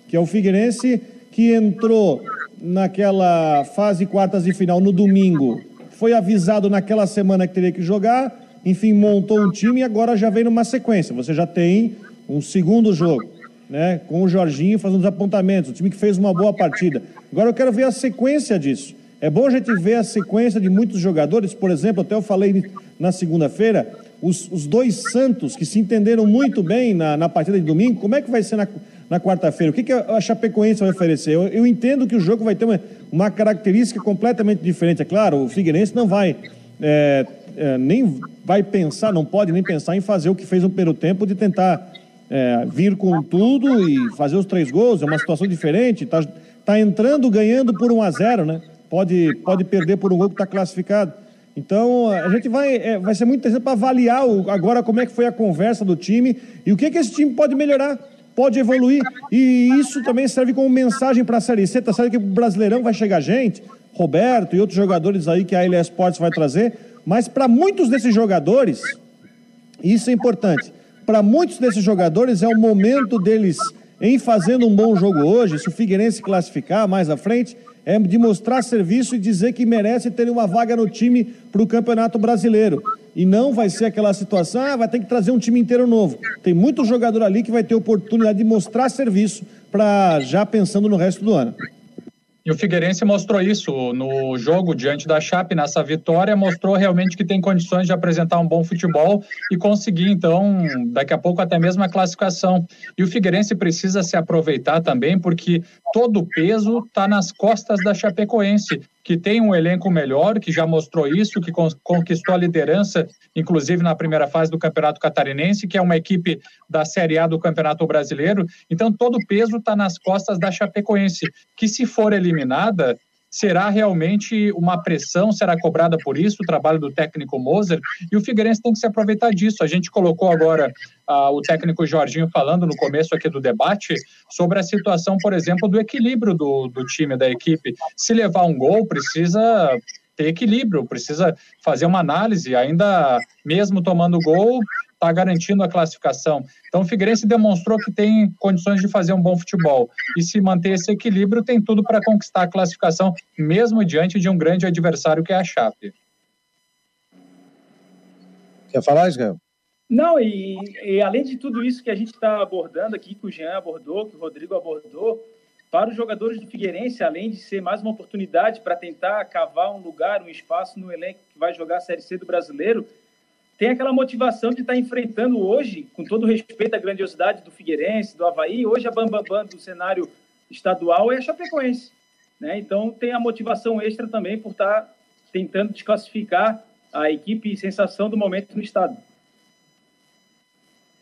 que é o Figueirense que entrou naquela fase quartas de final no domingo, foi avisado naquela semana que teria que jogar enfim, montou um time e agora já vem numa sequência. Você já tem um segundo jogo, né? Com o Jorginho fazendo os apontamentos, o time que fez uma boa partida. Agora eu quero ver a sequência disso. É bom a gente ver a sequência de muitos jogadores, por exemplo, até eu falei na segunda-feira, os, os, dois Santos que se entenderam muito bem na, na partida de domingo, como é que vai ser na, na quarta-feira? O que, que a Chapecoense vai oferecer? Eu, eu entendo que o jogo vai ter uma, uma característica completamente diferente. É claro, o Figueirense não vai é, é, nem vai pensar, não pode nem pensar em fazer o que fez no primeiro tempo de tentar é, vir com tudo e fazer os três gols. É uma situação diferente. Está tá entrando ganhando por 1 a 0 né? Pode, pode perder por um gol que está classificado. Então, a gente vai, é, vai ser muito interessante para avaliar o, agora como é que foi a conversa do time e o que, que esse time pode melhorar, pode evoluir. E isso também serve como mensagem para a Série C. Tá certo que o Brasileirão vai chegar gente, Roberto e outros jogadores aí que a LS Sports vai trazer, mas para muitos desses jogadores, isso é importante. Para muitos desses jogadores é o momento deles em fazendo um bom jogo hoje, se o Figueirense classificar mais à frente, é de mostrar serviço e dizer que merece ter uma vaga no time para o Campeonato Brasileiro. E não vai ser aquela situação, ah, vai ter que trazer um time inteiro novo. Tem muito jogador ali que vai ter oportunidade de mostrar serviço para já pensando no resto do ano. E o Figueirense mostrou isso no jogo diante da Chape, nessa vitória, mostrou realmente que tem condições de apresentar um bom futebol e conseguir, então, daqui a pouco até mesmo a classificação. E o Figueirense precisa se aproveitar também, porque todo o peso está nas costas da Chapecoense que tem um elenco melhor, que já mostrou isso, que conquistou a liderança, inclusive na primeira fase do Campeonato Catarinense, que é uma equipe da Série A do Campeonato Brasileiro. Então, todo o peso está nas costas da Chapecoense, que se for eliminada, será realmente uma pressão, será cobrada por isso, o trabalho do técnico Moser, e o Figueirense tem que se aproveitar disso. A gente colocou agora uh, o técnico Jorginho falando no começo aqui do debate sobre a situação, por exemplo, do equilíbrio do, do time, da equipe. Se levar um gol, precisa ter equilíbrio, precisa fazer uma análise, ainda mesmo tomando gol, está garantindo a classificação. Então o Figueirense demonstrou que tem condições de fazer um bom futebol e se manter esse equilíbrio tem tudo para conquistar a classificação, mesmo diante de um grande adversário que é a Chape. Quer falar, Israel? Não, e, e, além de tudo isso que a gente está abordando aqui, que o Jean abordou, que o Rodrigo abordou, para os jogadores do Figueirense, além de ser mais uma oportunidade para tentar cavar um lugar, um espaço no elenco que vai jogar a Série C do Brasileiro, tem aquela motivação de estar tá enfrentando hoje, com todo respeito à grandiosidade do Figueirense, do Havaí, hoje a Bambambam Bam, Bam do cenário estadual é a Chapecoense. Né? Então tem a motivação extra também por estar tá tentando desclassificar a equipe sensação do momento no estado.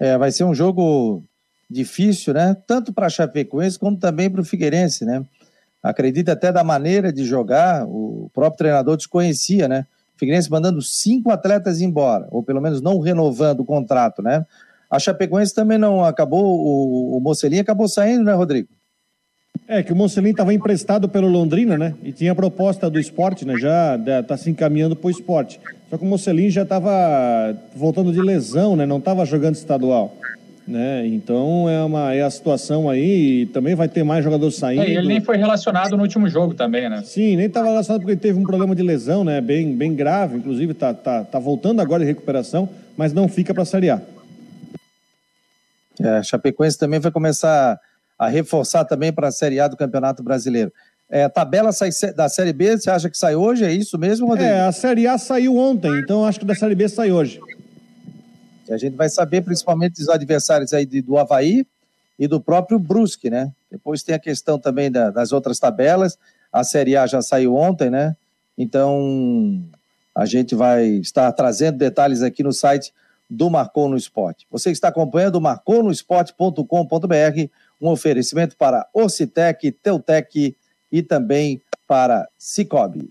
É, vai ser um jogo difícil, né? Tanto para a Chapecoense como também para o Figueirense, né? Acredito até da maneira de jogar, o próprio treinador desconhecia, né? Figueirense mandando cinco atletas embora, ou pelo menos não renovando o contrato, né? A Chapecoense também não acabou, o, o Mocelin acabou saindo, né, Rodrigo? É, que o Mocelin estava emprestado pelo Londrina, né? E tinha a proposta do esporte, né? Já está se encaminhando para o esporte. Só que o Mocelin já estava voltando de lesão, né? Não estava jogando estadual. Né? Então é, uma, é a situação aí, e também vai ter mais jogador saindo. É, ele nem foi relacionado no último jogo também, né? Sim, nem estava relacionado porque teve um problema de lesão, né? Bem, bem grave, inclusive tá, tá, tá voltando agora de recuperação, mas não fica para a Série A. É, Chapecoense também vai começar a reforçar também para a Série A do Campeonato Brasileiro. É, a tabela sai, da Série B, você acha que sai hoje? É isso mesmo, Rodrigo? É, a Série A saiu ontem, então acho que da Série B sai hoje. A gente vai saber principalmente dos adversários aí do Havaí e do próprio Brusque, né? Depois tem a questão também da, das outras tabelas. A Série A já saiu ontem, né? Então a gente vai estar trazendo detalhes aqui no site do Marcou no Esporte. Você está acompanhando o marconosport.com.br, um oferecimento para Ocitec, Teutec e também para Cicobi.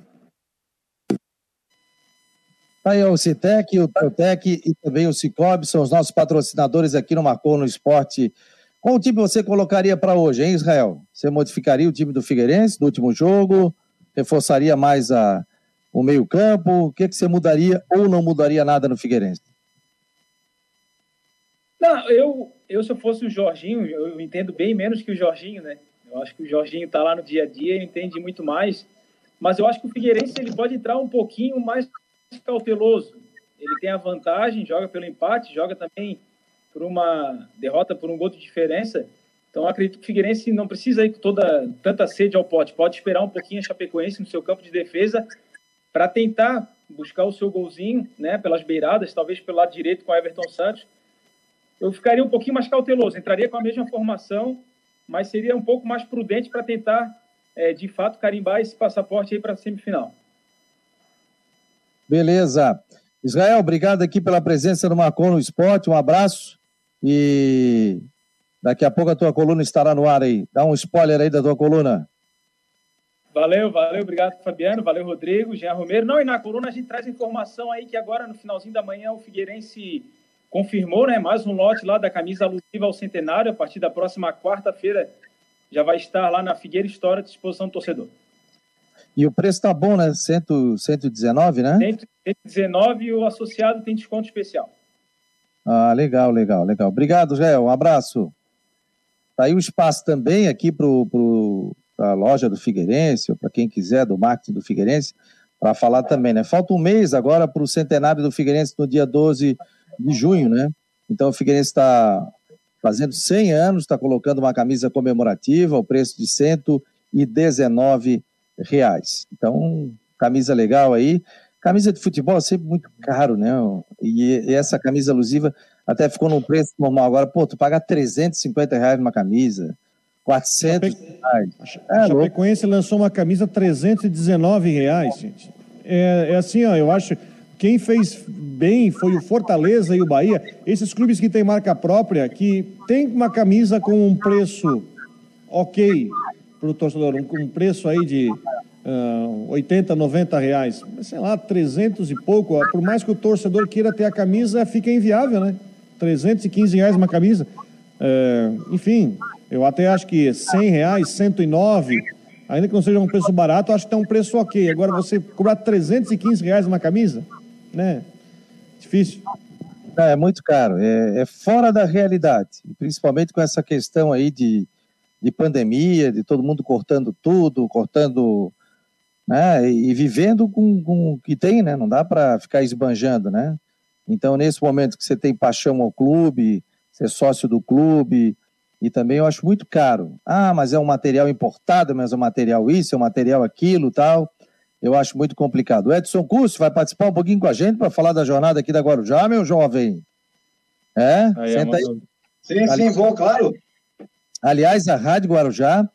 Tá aí o Citec, o Teutec e também o Cicobi são os nossos patrocinadores aqui no Marcou no Esporte. Qual time você colocaria para hoje, hein, Israel? Você modificaria o time do Figueirense no último jogo? Reforçaria mais a, o meio-campo? O que, que você mudaria ou não mudaria nada no Figueirense? Não, eu, eu se eu fosse o Jorginho, eu entendo bem menos que o Jorginho, né? Eu acho que o Jorginho está lá no dia a dia e entende muito mais. Mas eu acho que o Figueirense ele pode entrar um pouquinho mais cauteloso. Ele tem a vantagem, joga pelo empate, joga também por uma derrota por um gol de diferença. Então acredito que o Figueirense não precisa ir com toda tanta sede ao pote. Pode esperar um pouquinho a Chapecoense no seu campo de defesa para tentar buscar o seu golzinho, né, pelas beiradas, talvez pelo lado direito com Everton Santos. Eu ficaria um pouquinho mais cauteloso, entraria com a mesma formação, mas seria um pouco mais prudente para tentar, é, de fato, carimbar esse passaporte aí para a semifinal. Beleza. Israel, obrigado aqui pela presença no Marcon no Esporte. Um abraço. E daqui a pouco a tua coluna estará no ar aí. Dá um spoiler aí da tua coluna. Valeu, valeu, obrigado, Fabiano, valeu, Rodrigo, Jean Romero. Não, e na coluna a gente traz informação aí que agora, no finalzinho da manhã, o Figueirense confirmou, né, mais um lote lá da camisa alusiva ao centenário, a partir da próxima quarta-feira já vai estar lá na Figueira História à disposição do torcedor. E o preço tá bom, né? 100, 119, né? 119 e o associado tem desconto especial. Ah, legal, legal, legal. Obrigado, Gé. Um abraço. Tá aí o espaço também aqui para pro, a loja do Figueirense, ou para quem quiser, do marketing do Figueirense, para falar também, né? Falta um mês agora para o centenário do Figueirense no dia 12 de junho, né? Então o Figueirense está fazendo 100 anos, está colocando uma camisa comemorativa, ao preço de 119 reais. Então, camisa legal aí. Camisa de futebol é sempre muito caro, né? E, e essa camisa alusiva até ficou num preço normal. Agora, pô, tu paga 350 reais numa camisa, 400 reais. É, a Chapecoense lançou uma camisa 319 reais, gente. É, é assim, ó, eu acho quem fez bem foi o Fortaleza e o Bahia. Esses clubes que têm marca própria, que tem uma camisa com um preço ok para o torcedor, um, um preço aí de uh, 80, 90 reais, sei lá, 300 e pouco, por mais que o torcedor queira ter a camisa, fica inviável, né? 315 reais uma camisa. Uh, enfim, eu até acho que 100 reais, 109, ainda que não seja um preço barato, acho que é um preço ok. Agora você cobrar 315 reais uma camisa, né? Difícil. É, é muito caro, é, é, fora da realidade, principalmente com essa questão aí de, de pandemia, de todo mundo cortando tudo, cortando né? E, vivendo com, com o que tem, né? Não dá para ficar esbanjando, né? Então, nesse momento que você tem paixão ao clube, ser sócio do clube, e também eu acho muito caro. Ah, mas é um material importado, mas é um material isso, é um material aquilo, tal. Eu acho muito complicado. O Edson Curso vai participar um pouquinho com a gente para falar da jornada aqui da Guarujá, meu jovem. É? aí Senta aí. Sim, sim, vou, claro. Aliás, a Rádio Guarujá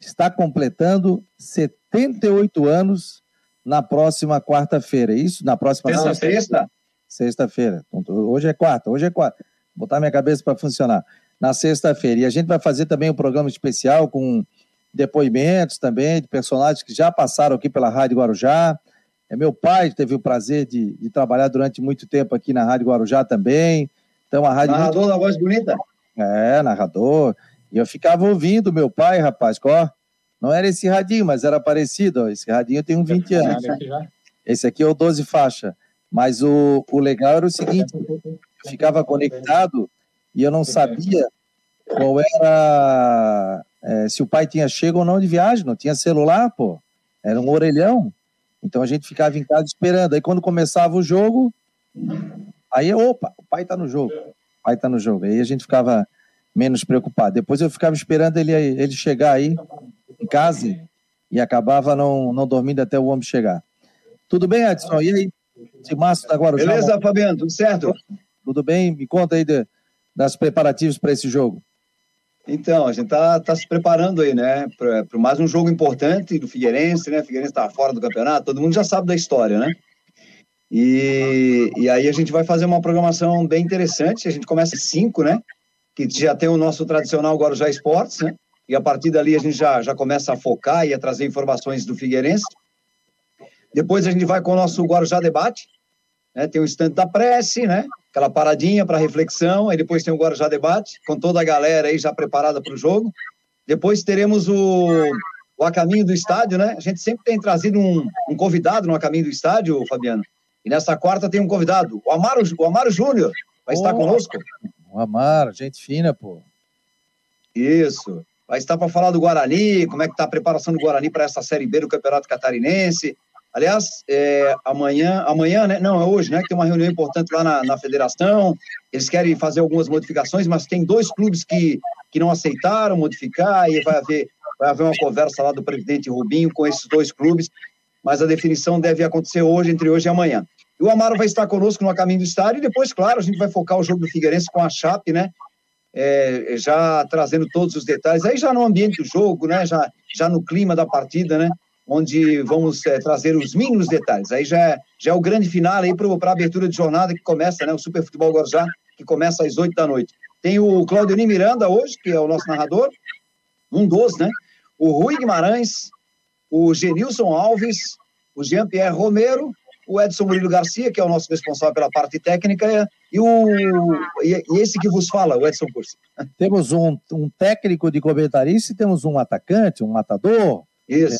está completando 78 anos na próxima quarta-feira. É isso? Na próxima sexta. Sexta. Sexta-feira. Hoje é quarta, hoje é quarta. Vou botar minha cabeça para funcionar. Na sexta-feira. E a gente vai fazer também um programa especial com depoimentos também de personagens que já passaram aqui pela Rádio Guarujá. É meu pai teve o prazer de, de trabalhar durante muito tempo aqui na Rádio Guarujá também. Então a rádio narrador muito... da voz bonita. É, narrador. E eu ficava ouvindo meu pai, rapaz, ó, não era esse radinho, mas era parecido, ó, esse radinho tem uns 20 anos. Esse aqui é o 12 faixa. Mas o, o legal era o seguinte, eu ficava conectado e eu não sabia qual era, é, se o pai tinha chego ou não de viagem, não tinha celular, pô, era um orelhão. Então a gente ficava em casa esperando. Aí quando começava o jogo, aí, opa, o pai tá no jogo, o pai tá no jogo. Aí a gente ficava menos preocupado. Depois eu ficava esperando ele, ele chegar aí em casa e acabava não, não dormindo até o homem chegar. Tudo bem, Edson? E aí? Timaço da Guarujá. Beleza, Fabiano, tudo certo? Tudo bem? Me conta aí de, das preparativos para esse jogo. Então, a gente tá, tá se preparando aí, né, para mais um jogo importante do Figueirense, né? O Figueirense tá fora do campeonato, todo mundo já sabe da história, né? E, e aí a gente vai fazer uma programação bem interessante. A gente começa às 5, né? Que já tem o nosso tradicional Guarujá Esportes, né? E a partir dali a gente já, já começa a focar e a trazer informações do Figueirense. Depois a gente vai com o nosso Guarujá Debate, né? Tem o instante da prece, né? Aquela paradinha para reflexão. Aí depois tem o Guarujá Debate, com toda a galera aí já preparada para o jogo. Depois teremos o, o A Caminho do Estádio, né? A gente sempre tem trazido um, um convidado no A Caminho do Estádio, Fabiano. E nessa quarta tem um convidado, o Amaro, o Amaro Júnior, vai oh, estar conosco. O Amaro, gente fina, pô. Isso. Vai estar para falar do Guarani, como é que está a preparação do Guarani para essa Série B do Campeonato Catarinense. Aliás, é, amanhã, amanhã, né? Não, é hoje, né? Que tem uma reunião importante lá na, na federação. Eles querem fazer algumas modificações, mas tem dois clubes que, que não aceitaram modificar e vai haver, vai haver uma conversa lá do presidente Rubinho com esses dois clubes mas a definição deve acontecer hoje, entre hoje e amanhã. E o Amaro vai estar conosco no caminho do estádio e depois, claro, a gente vai focar o jogo do Figueirense com a Chape, né? É, já trazendo todos os detalhes, aí já no ambiente do jogo, né? Já, já no clima da partida, né? Onde vamos é, trazer os mínimos detalhes. Aí já já é o grande final aí para a abertura de jornada que começa, né? O Super Futebol Guarujá, que começa às oito da noite. Tem o Claudio Miranda hoje, que é o nosso narrador, um dos, né? O Rui Guimarães, o Genilson Alves, o Jean-Pierre Romero, o Edson Murilo Garcia, que é o nosso responsável pela parte técnica, e, o, e esse que vos fala, o Edson Cursi. Temos um, um técnico de comentarista e temos um atacante, um matador. Isso.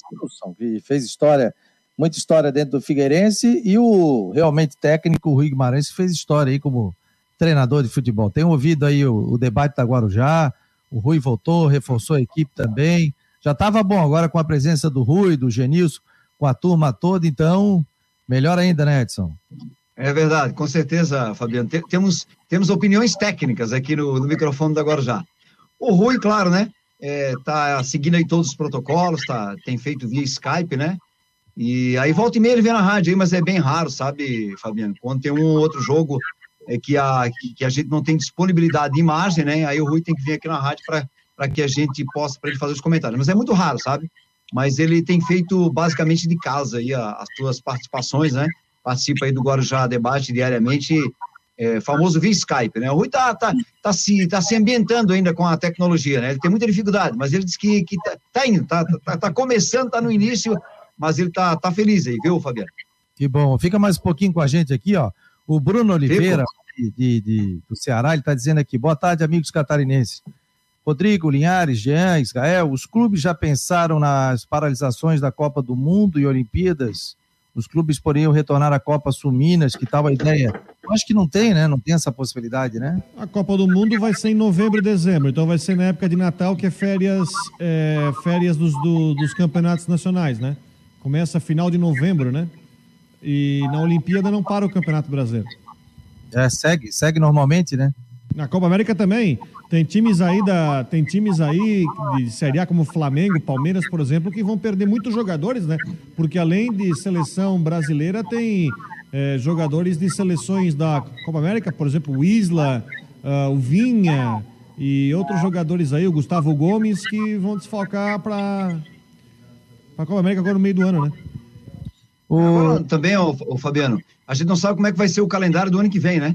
Que fez história, muita história dentro do Figueirense, e o realmente técnico, o Rui Guimarães, que fez história aí como treinador de futebol. Tem ouvido aí o, o debate da Guarujá, o Rui voltou, reforçou a equipe também. Já estava bom agora com a presença do Rui, do Genilson, com a turma toda, então melhor ainda, né, Edson? É verdade, com certeza, Fabiano. Temos, temos opiniões técnicas aqui no, no microfone da Guarujá. O Rui, claro, né? É, tá seguindo aí todos os protocolos, tá, tem feito via Skype, né? E aí volta e meia ele vem na rádio aí, mas é bem raro, sabe, Fabiano? Quando tem um ou outro jogo é, que, a, que, a gente não tem disponibilidade de imagem, né? Aí o Rui tem que vir aqui na rádio para para que a gente possa, para ele fazer os comentários. Mas é muito raro, sabe? Mas ele tem feito basicamente de casa aí as suas participações, né? Participa aí do Guarujá Debate diariamente, é, famoso via Skype, né? O Rui tá, tá, tá, se, tá se ambientando ainda com a tecnologia, né? Ele tem muita dificuldade, mas ele diz que, que tá, tá indo, tá, tá, tá começando, tá no início, mas ele tá, tá feliz aí, viu, Fabiano? Que bom. Fica mais um pouquinho com a gente aqui, ó. O Bruno Oliveira, de, de, de, do Ceará, ele está dizendo aqui: boa tarde, amigos catarinenses. Rodrigo, Linhares, Jean, Israel, os clubes já pensaram nas paralisações da Copa do Mundo e Olimpíadas? Os clubes poderiam retornar à Copa Suminas, que tal a ideia? Eu acho que não tem, né? Não tem essa possibilidade, né? A Copa do Mundo vai ser em novembro e dezembro, então vai ser na época de Natal, que é férias, é, férias dos, do, dos campeonatos nacionais, né? Começa final de novembro, né? E na Olimpíada não para o Campeonato Brasileiro. É, segue, segue normalmente, né? Na Copa América também. Tem times aí da, tem times aí de Série A como Flamengo, Palmeiras, por exemplo, que vão perder muitos jogadores, né? Porque além de seleção brasileira, tem é, jogadores de seleções da Copa América, por exemplo, o Isla, uh, o Vinha e outros jogadores aí, o Gustavo Gomes, que vão desfalcar para a Copa América agora no meio do ano, né? O... Também, o, o Fabiano, a gente não sabe como é que vai ser o calendário do ano que vem, né?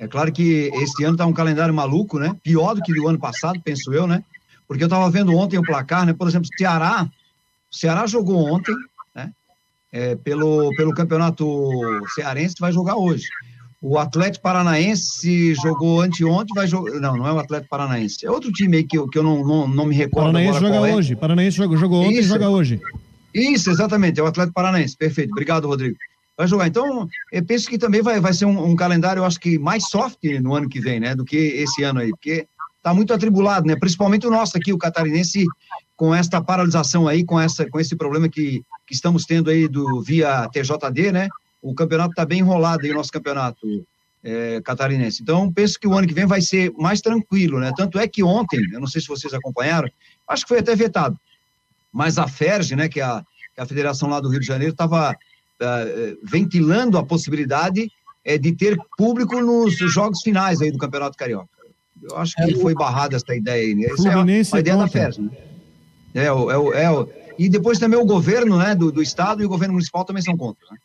É claro que este ano está um calendário maluco, né? Pior do que o ano passado, penso eu, né? Porque eu estava vendo ontem o placar, né? Por exemplo, Ceará, o Ceará jogou ontem, né? É, pelo, pelo campeonato cearense, vai jogar hoje. O Atlético Paranaense jogou anteontem, vai jogar. Não, não é o Atlético Paranaense. É outro time aí que eu, que eu não, não, não me recordo. Paranaense joga é. hoje. Paranaense jogou, jogou ontem Isso. e joga hoje. Isso, exatamente. É o Atlético Paranaense. Perfeito. Obrigado, Rodrigo vai jogar. Então, eu penso que também vai, vai ser um, um, calendário, eu acho que mais soft no ano que vem, né, do que esse ano aí, porque está muito atribulado, né, principalmente o nosso aqui, o catarinense, com esta paralisação aí, com, essa, com esse problema que, que estamos tendo aí do via TJD, né, o campeonato está bem enrolado aí, o nosso campeonato é, catarinense. Então, penso que o ano que vem vai ser mais tranquilo, né, tanto é que ontem, eu não sei se vocês acompanharam, acho que foi até vetado, mas a FERJ, né, que é a, que é a federação lá do Rio de Janeiro, estava uh, ventilando a possibilidade uh, de ter público nos jogos finais aí do Campeonato Carioca. Eu acho que é, foi barrada essa ideia aí. Né? Isso é a, a ideia da FES. Né? É, o, é, o, é o, e depois também o governo né, do, do Estado e o governo municipal também são contra. Né?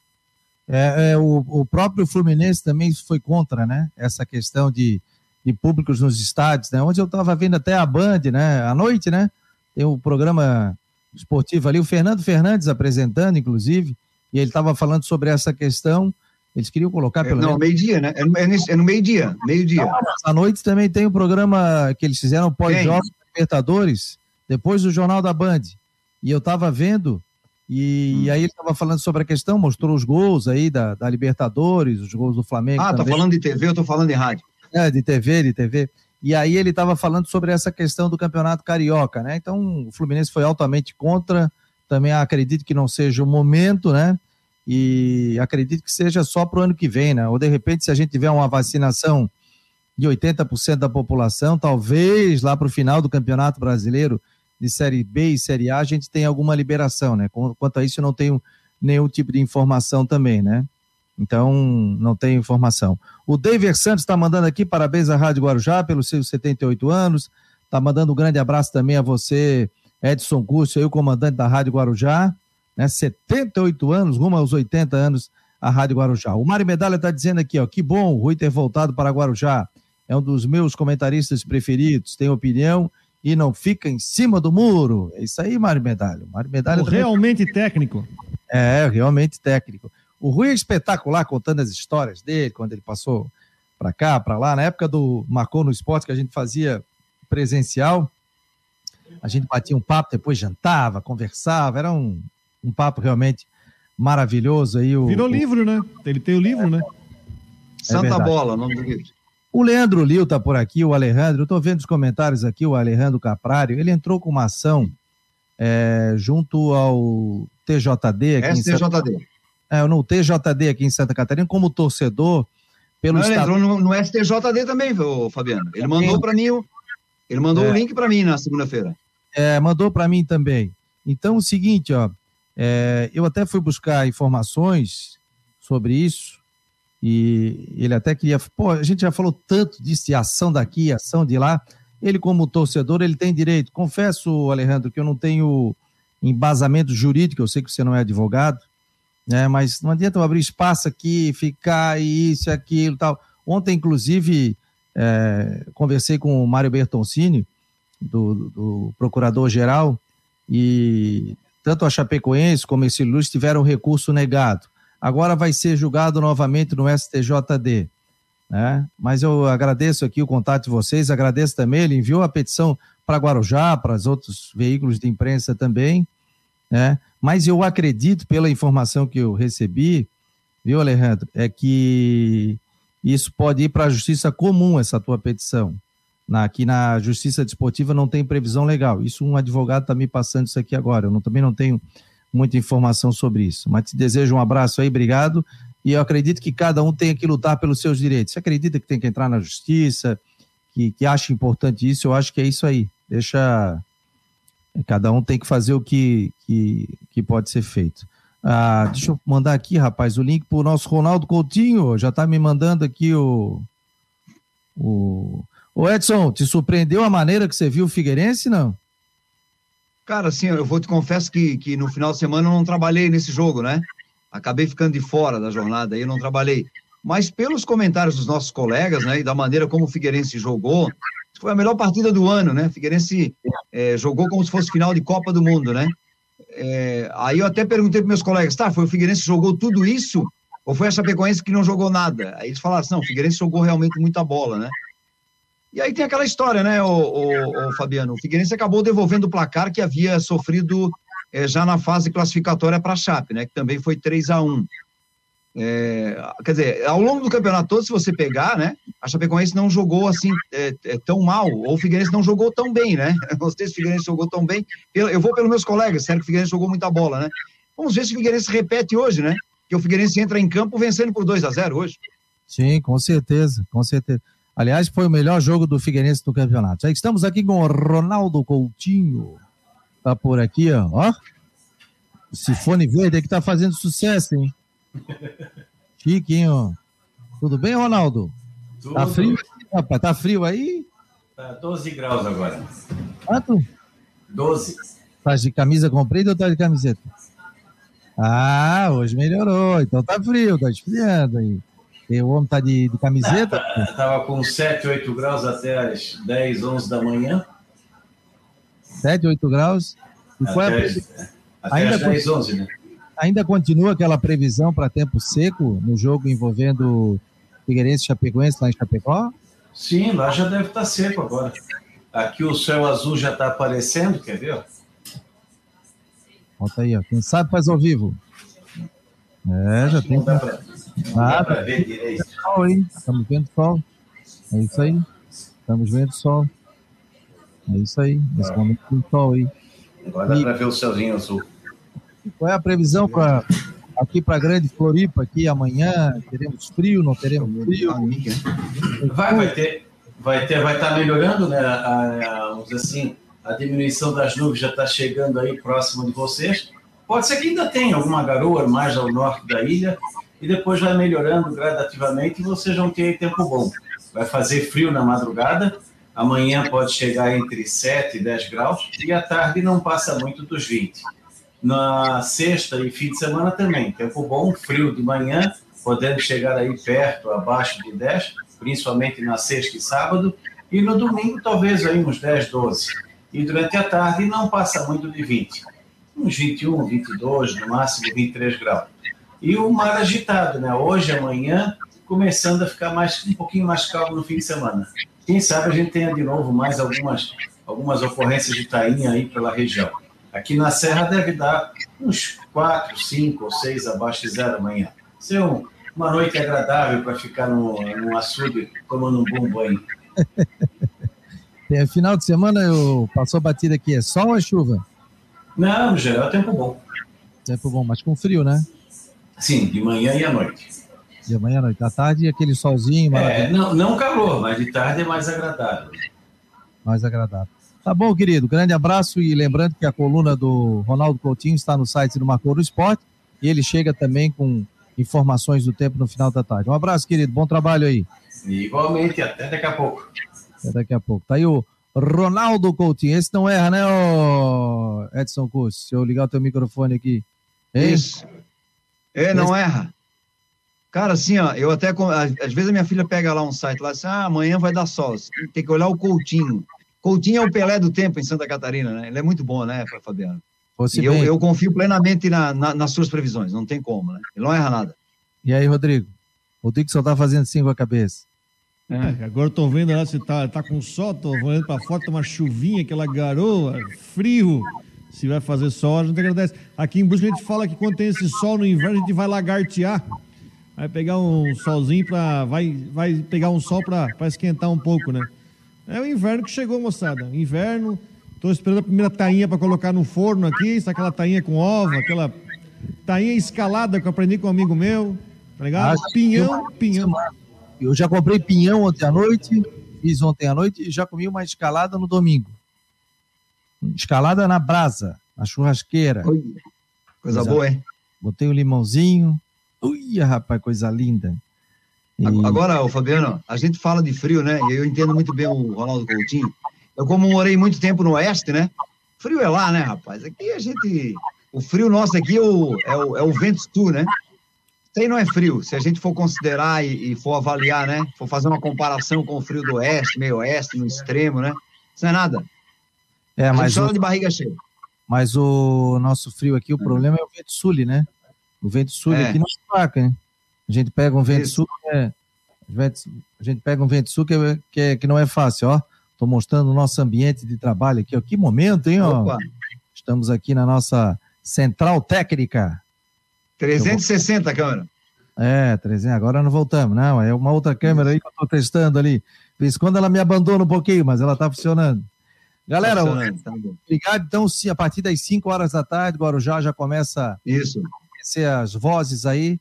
É, é, o, o próprio Fluminense também foi contra, né? Essa questão de, de públicos nos estádios, né? Onde eu estava vendo até a Band, né? À noite, né? Tem o um programa esportivo ali, o Fernando Fernandes apresentando, inclusive, e ele estava falando sobre essa questão. Eles queriam colocar pelo é, Não, meio-dia, né? É, é, é no meio-dia, meio-dia. À noite também tem o um programa que eles fizeram pós-jogos Libertadores, depois do Jornal da Band. E eu estava vendo, e, hum. e, aí ele estava falando sobre a questão, mostrou os gols aí da, da Libertadores, os gols do Flamengo. Ah, tá falando de TV, eu tô falando de rádio. É, de TV, de TV. E aí ele estava falando sobre essa questão do campeonato carioca, né? Então o Fluminense foi altamente contra. Também acredito que não seja o momento, né? E acredito que seja só para o ano que vem, né? Ou de repente, se a gente tiver uma vacinação de 80% da população, talvez lá para o final do Campeonato Brasileiro de Série B e Série A a gente tenha alguma liberação, né? Quanto a isso, eu não tenho nenhum tipo de informação também, né? Então, não tenho informação. O David Santos está mandando aqui parabéns à Rádio Guarujá pelos seus 78 anos. Está mandando um grande abraço também a você, Edson Curso, aí, o comandante da Rádio Guarujá. Né? 78 anos, rumo aos 80 anos, a Rádio Guarujá. O Mário Medalha está dizendo aqui, ó, que bom o Rui ter voltado para Guarujá. É um dos meus comentaristas preferidos, tem opinião e não fica em cima do muro. É isso aí, Mário Medalha. Mário Medalha realmente técnico. É, realmente técnico. O Rui é espetacular contando as histórias dele, quando ele passou para cá, para lá. Na época do Marcou no Esporte, que a gente fazia presencial, a gente batia um papo, depois jantava, conversava. Era um, um papo realmente maravilhoso. Aí, o, Virou o... livro, né? Ele tem o livro, né? Santa é Bola, nome do livro. O Leandro Lil tá por aqui, o Alejandro. Eu tô vendo os comentários aqui, o Alejandro Caprário. Ele entrou com uma ação é, junto ao TJD aqui STJD. em Santa é, no TJD aqui em Santa Catarina, como torcedor, pelo Não, Ele entrou no, no, STJD também, Fabiano. Ele mandou para mim, ele mandou o é. um link para mim na segunda-feira. É, mandou para mim também. Então, o seguinte, ó, é, eu até fui buscar informações sobre isso e ele até queria, pô, a gente já falou tanto disso, de ação daqui, ação de lá. Ele, como torcedor, ele tem direito. Confesso, Alejandro, que eu não tenho embasamento jurídico, eu sei que você não é advogado, né? Mas não adianta eu abrir espaço aqui, ficar isso, aquilo, tal. Ontem, inclusive, é, conversei com o Mário Bertoncini, do, do procurador-geral, e tanto a Chapecoense como esse Luz tiveram recurso negado. Agora vai ser julgado novamente no STJD. Né? Mas eu agradeço aqui o contato de vocês, agradeço também, ele enviou a petição para Guarujá, para os outros veículos de imprensa também, né? Mas eu acredito, pela informação que eu recebi, viu, Alejandro, é que isso pode ir para a justiça comum, essa tua petição. Na, aqui na justiça desportiva não tem previsão legal. Isso um advogado está me passando isso aqui agora. Eu não, também não tenho muita informação sobre isso. Mas te desejo um abraço aí, obrigado. E eu acredito que cada um tem que lutar pelos seus direitos. Você acredita que tem que entrar na justiça, que, que acha importante isso? Eu acho que é isso aí. Deixa Cada um tem que fazer o que, que, que pode ser feito. Ah, deixa eu mandar aqui, rapaz, o link para o nosso Ronaldo Coutinho. Já está me mandando aqui o, o. O Edson, te surpreendeu a maneira que você viu o Figueirense, não? Cara, assim, eu vou te confesso que, que no final de semana eu não trabalhei nesse jogo, né? Acabei ficando de fora da jornada aí, eu não trabalhei. Mas pelos comentários dos nossos colegas, né, e da maneira como o Figueirense jogou, foi a melhor partida do ano, né? Figueirense é, jogou como se fosse final de Copa do Mundo, né? É, aí eu até perguntei para meus colegas, tá, foi o Figueirense que jogou tudo isso ou foi a Chapecoense que não jogou nada? Aí eles falaram assim, não, o Figueirense jogou realmente muita bola, né? E aí tem aquela história, né, o, o, o Fabiano? O Figueirense acabou devolvendo o placar que havia sofrido é, já na fase classificatória para a Chape, né? Que também foi 3 a 1 é, quer dizer, ao longo do campeonato todo, se você pegar, né, a Chapecoense não jogou assim é, é, tão mal, ou o Figueirense não jogou tão bem, né? Não sei se o Figueirense jogou tão bem. Eu vou pelos meus colegas, sério que o Figueirense jogou muita bola, né? Vamos ver se o Figueirense repete hoje, né? Que o Figueirense entra em campo vencendo por 2 a 0 hoje. Sim, com certeza, com certeza. Aliás, foi o melhor jogo do Figueirense no campeonato. Estamos aqui com o Ronaldo Coutinho. Tá por aqui, ó. ó. O Sifone Verde que tá fazendo sucesso, hein? Chiquinho. Tudo bem, Ronaldo? Tudo. Tá frio? Rapaz, tá frio aí? Tá 12 graus agora. Quanto? 12. Tá de camisa comprida ou tá de camiseta? Ah, hoje melhorou. Então tá frio, tá esfriando aí. E o homem tá de, de camiseta? Tá, tava com 7, 8 graus até as 10, 11 da manhã. 7, 8 graus. E Até, foi a- até as 10, 11, né? Ainda continua aquela previsão para tempo seco no jogo envolvendo Figueirense Chapecoense lá em Chapecó? Sim, lá já deve estar seco agora. Aqui o céu azul já está aparecendo, quer ver? Volta aí, ó. Quem sabe faz ao vivo. É, já tem. Não dá pra, não dá Ah, pra ver direito. sol, hein? Estamos vendo sol. É isso aí. Estamos vendo sol. É isso aí. Nesse momento tem sol aí. Agora dá E para ver o céuzinho azul. qual é a previsão para aqui para Grande Floripa aqui amanhã? Teremos frio? Não teremos frio? Vai, vai ter, vai ter, vai estar melhorando, né? A, a- vamos dizer assim, a diminuição das nuvens já está chegando aí próximo de vocês. Pode ser que ainda tenha alguma garoa mais ao norte da ilha e depois vai melhorando gradativamente e vocês vão ter tempo bom. Vai fazer frio na madrugada, amanhã pode chegar entre 7 e 10 graus e à tarde não passa muito dos 20. Na sexta e fim de semana também, tempo bom, frio de manhã, podendo chegar aí perto, abaixo de 10, principalmente na sexta e sábado, e no domingo talvez aí uns 10, 12. E durante a tarde não passa muito de 20, uns 21, 22, no máximo 23 graus. E o mar agitado, né? Hoje, amanhã, começando a ficar mais, um pouquinho mais calmo no fim de semana. Quem sabe a gente tenha de novo mais algumas, algumas ocorrências de tainha aí pela região. Aqui na Serra deve dar uns 4, 5 ou 6 abaixo de zero amanhã. Ser um, uma noite agradável para ficar no, no açude tomando um bom banho. É, final de semana eu passou batida aqui. É sol ou é chuva? Não, no geral, tempo bom. Tempo bom, mas com frio, né? Sim, de manhã e à noite. De manhã à noite. À tarde, aquele solzinho É, não, não calor, mas de tarde é mais agradável. mais agradável. Tá bom, querido. Grande abraço e lembrando que a coluna do Ronaldo Coutinho está no site do Marcou no Esporte e ele chega também com informações do tempo no final da tarde. Um abraço, querido. Bom trabalho aí. Igualmente, até daqui a pouco. Até daqui a pouco. Tá aí o Ronaldo Coutinho. Esse não erra, né, ô Edson Curso? Se eu ligar o teu microfone aqui. Hein? Isso. É, não erra. Cara, assim, ó, eu até, às vezes a minha filha pega lá um site lá, assim, ah, amanhã vai dar sol. Tem que olhar o Coutinho. Coutinho é o Pelé do tempo em Santa Catarina, né? Ele é muito bom, né, Fabiano? Fosse E eu, bem. eu confio plenamente na- na- nas suas previsões, não tem como, né? Ele não erra nada. E aí, Rodrigo? O Rodrigo só tá fazendo assim com a cabeça. É, agora eu tô vendo lá, se tá, tá com sol, tô olhando pra fora, tá uma chuvinha, aquela garoa, frio. Se vai fazer sol, a gente agradece. Aqui em Brusque a gente fala que quando tem esse sol no inverno, a gente vai lagartear. Vai pegar um solzinho pra. Vai, vai pegar um sol pra, pra esquentar um pouco, né? É o inverno que chegou, moçada. Inverno. Tô esperando a primeira tainha pra colocar no forno aqui. Isso, aquela tainha com ovo, aquela tainha escalada que eu aprendi com um amigo meu. Tá ligado? Ah, pinhão, viu? pinhão. Eu já comprei pinhão ontem à noite, fiz ontem à noite e já comi uma escalada no domingo. Escalada na brasa, na churrasqueira. Coisa boa, hein? Botei o limãozinho. Ui, rapaz, coisa linda. Agora, ô Fabiano, a gente fala de frio, né? E eu entendo muito bem o Ronaldo Coutinho. Eu, como morei muito tempo no Oeste, né? Frio é lá, né, rapaz? Aqui a gente. O frio nosso aqui é o, é o, é o vento sul, né? Isso aí não é frio. Se a gente for considerar e, e for avaliar, né? For fazer uma comparação com o frio do Oeste, meio Oeste, no extremo, né? Isso não é nada. É, a mas fala o- de barriga cheia. Mas o nosso frio aqui, o problema é o vento sul, né? O vento sul É. aqui não fraca, né? A gente pega um vento sul é, a gente pega um vento sul que, é- que, é- que não é fácil, ó. Tô mostrando o nosso ambiente de trabalho aqui, ó. Que momento, hein, ó. Opa. Estamos aqui na nossa central técnica. 360, câmera. É, 300, agora não voltamos, não, é uma outra câmera aí que eu tô testando ali. Vez quando ela me abandona um pouquinho, mas ela tá funcionando. Galera, Tá funcionando, tá obrigado. Então, a partir das 5 horas da tarde, Guarujá já começa Isso. a ser as vozes aí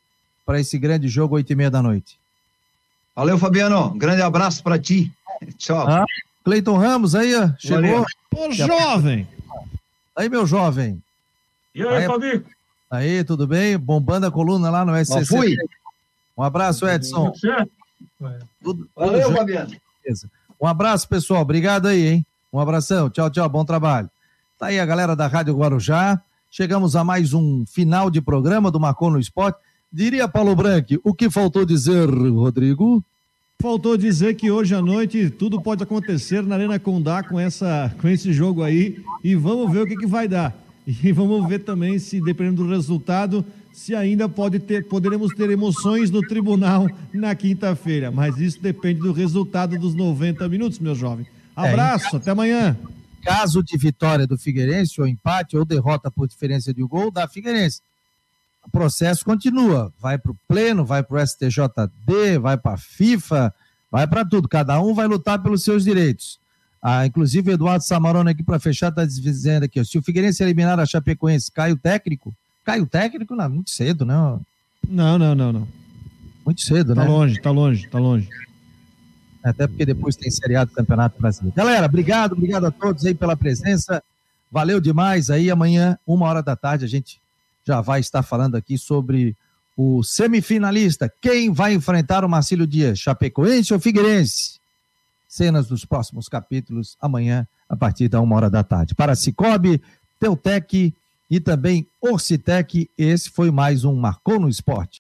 para esse grande jogo, 8 e meia da noite. Valeu, Fabiano. Um grande abraço pra ti. Tchau. Ah, Cleiton Ramos aí, ó, chegou. Jovem! Aí, meu jovem. E aí, Aí, Fabi? Aí, tudo bem? Bombando a coluna lá no SCC. fui. Um abraço, Edson. Tudo, Valeu, tudo Fabiano. Beleza. Um abraço, pessoal. Obrigado aí, hein? Um abração. Tchau, tchau. Bom trabalho. Tá aí a galera da Rádio Guarujá. Chegamos a mais um final de programa do Marcou no Esporte. Diria Paulo Branco, o que faltou dizer, Rodrigo? Faltou dizer que hoje à noite tudo pode acontecer na Arena Condá com, essa, com esse jogo aí e vamos ver o que, que vai dar. E vamos ver também se, dependendo do resultado, se ainda pode ter, poderemos ter emoções no tribunal na quinta-feira. Mas isso depende do resultado dos 90 minutos, meu jovem. Abraço, até amanhã. Caso de vitória do Figueirense, ou empate, ou derrota por diferença de um gol, da Figueirense. O processo continua. Vai para o Pleno, vai para o STJD, vai para a FIFA, vai para tudo. Cada um vai lutar pelos seus direitos. Ah, inclusive, o Eduardo Samarone aqui para fechar está dizendo aqui: ó, se o Figueirense eliminar a Chapecoense, cai o técnico? Cai o técnico? Não, muito cedo, né? Não, não, não, não. Muito cedo, Tá né? longe, tá longe, tá longe. Até porque depois tem seriado do Campeonato Brasileiro. Galera, obrigado, obrigado a todos aí pela presença. Valeu demais aí. Amanhã, uma hora da tarde, a gente já vai estar falando aqui sobre o semifinalista. Quem vai enfrentar o Marcílio Dias? Chapecoense ou Figueirense? Cenas dos próximos capítulos amanhã, a partir da uma hora da tarde. Para Cicobi, Teutec e também Orcitec, esse foi mais um Marcou no Esporte.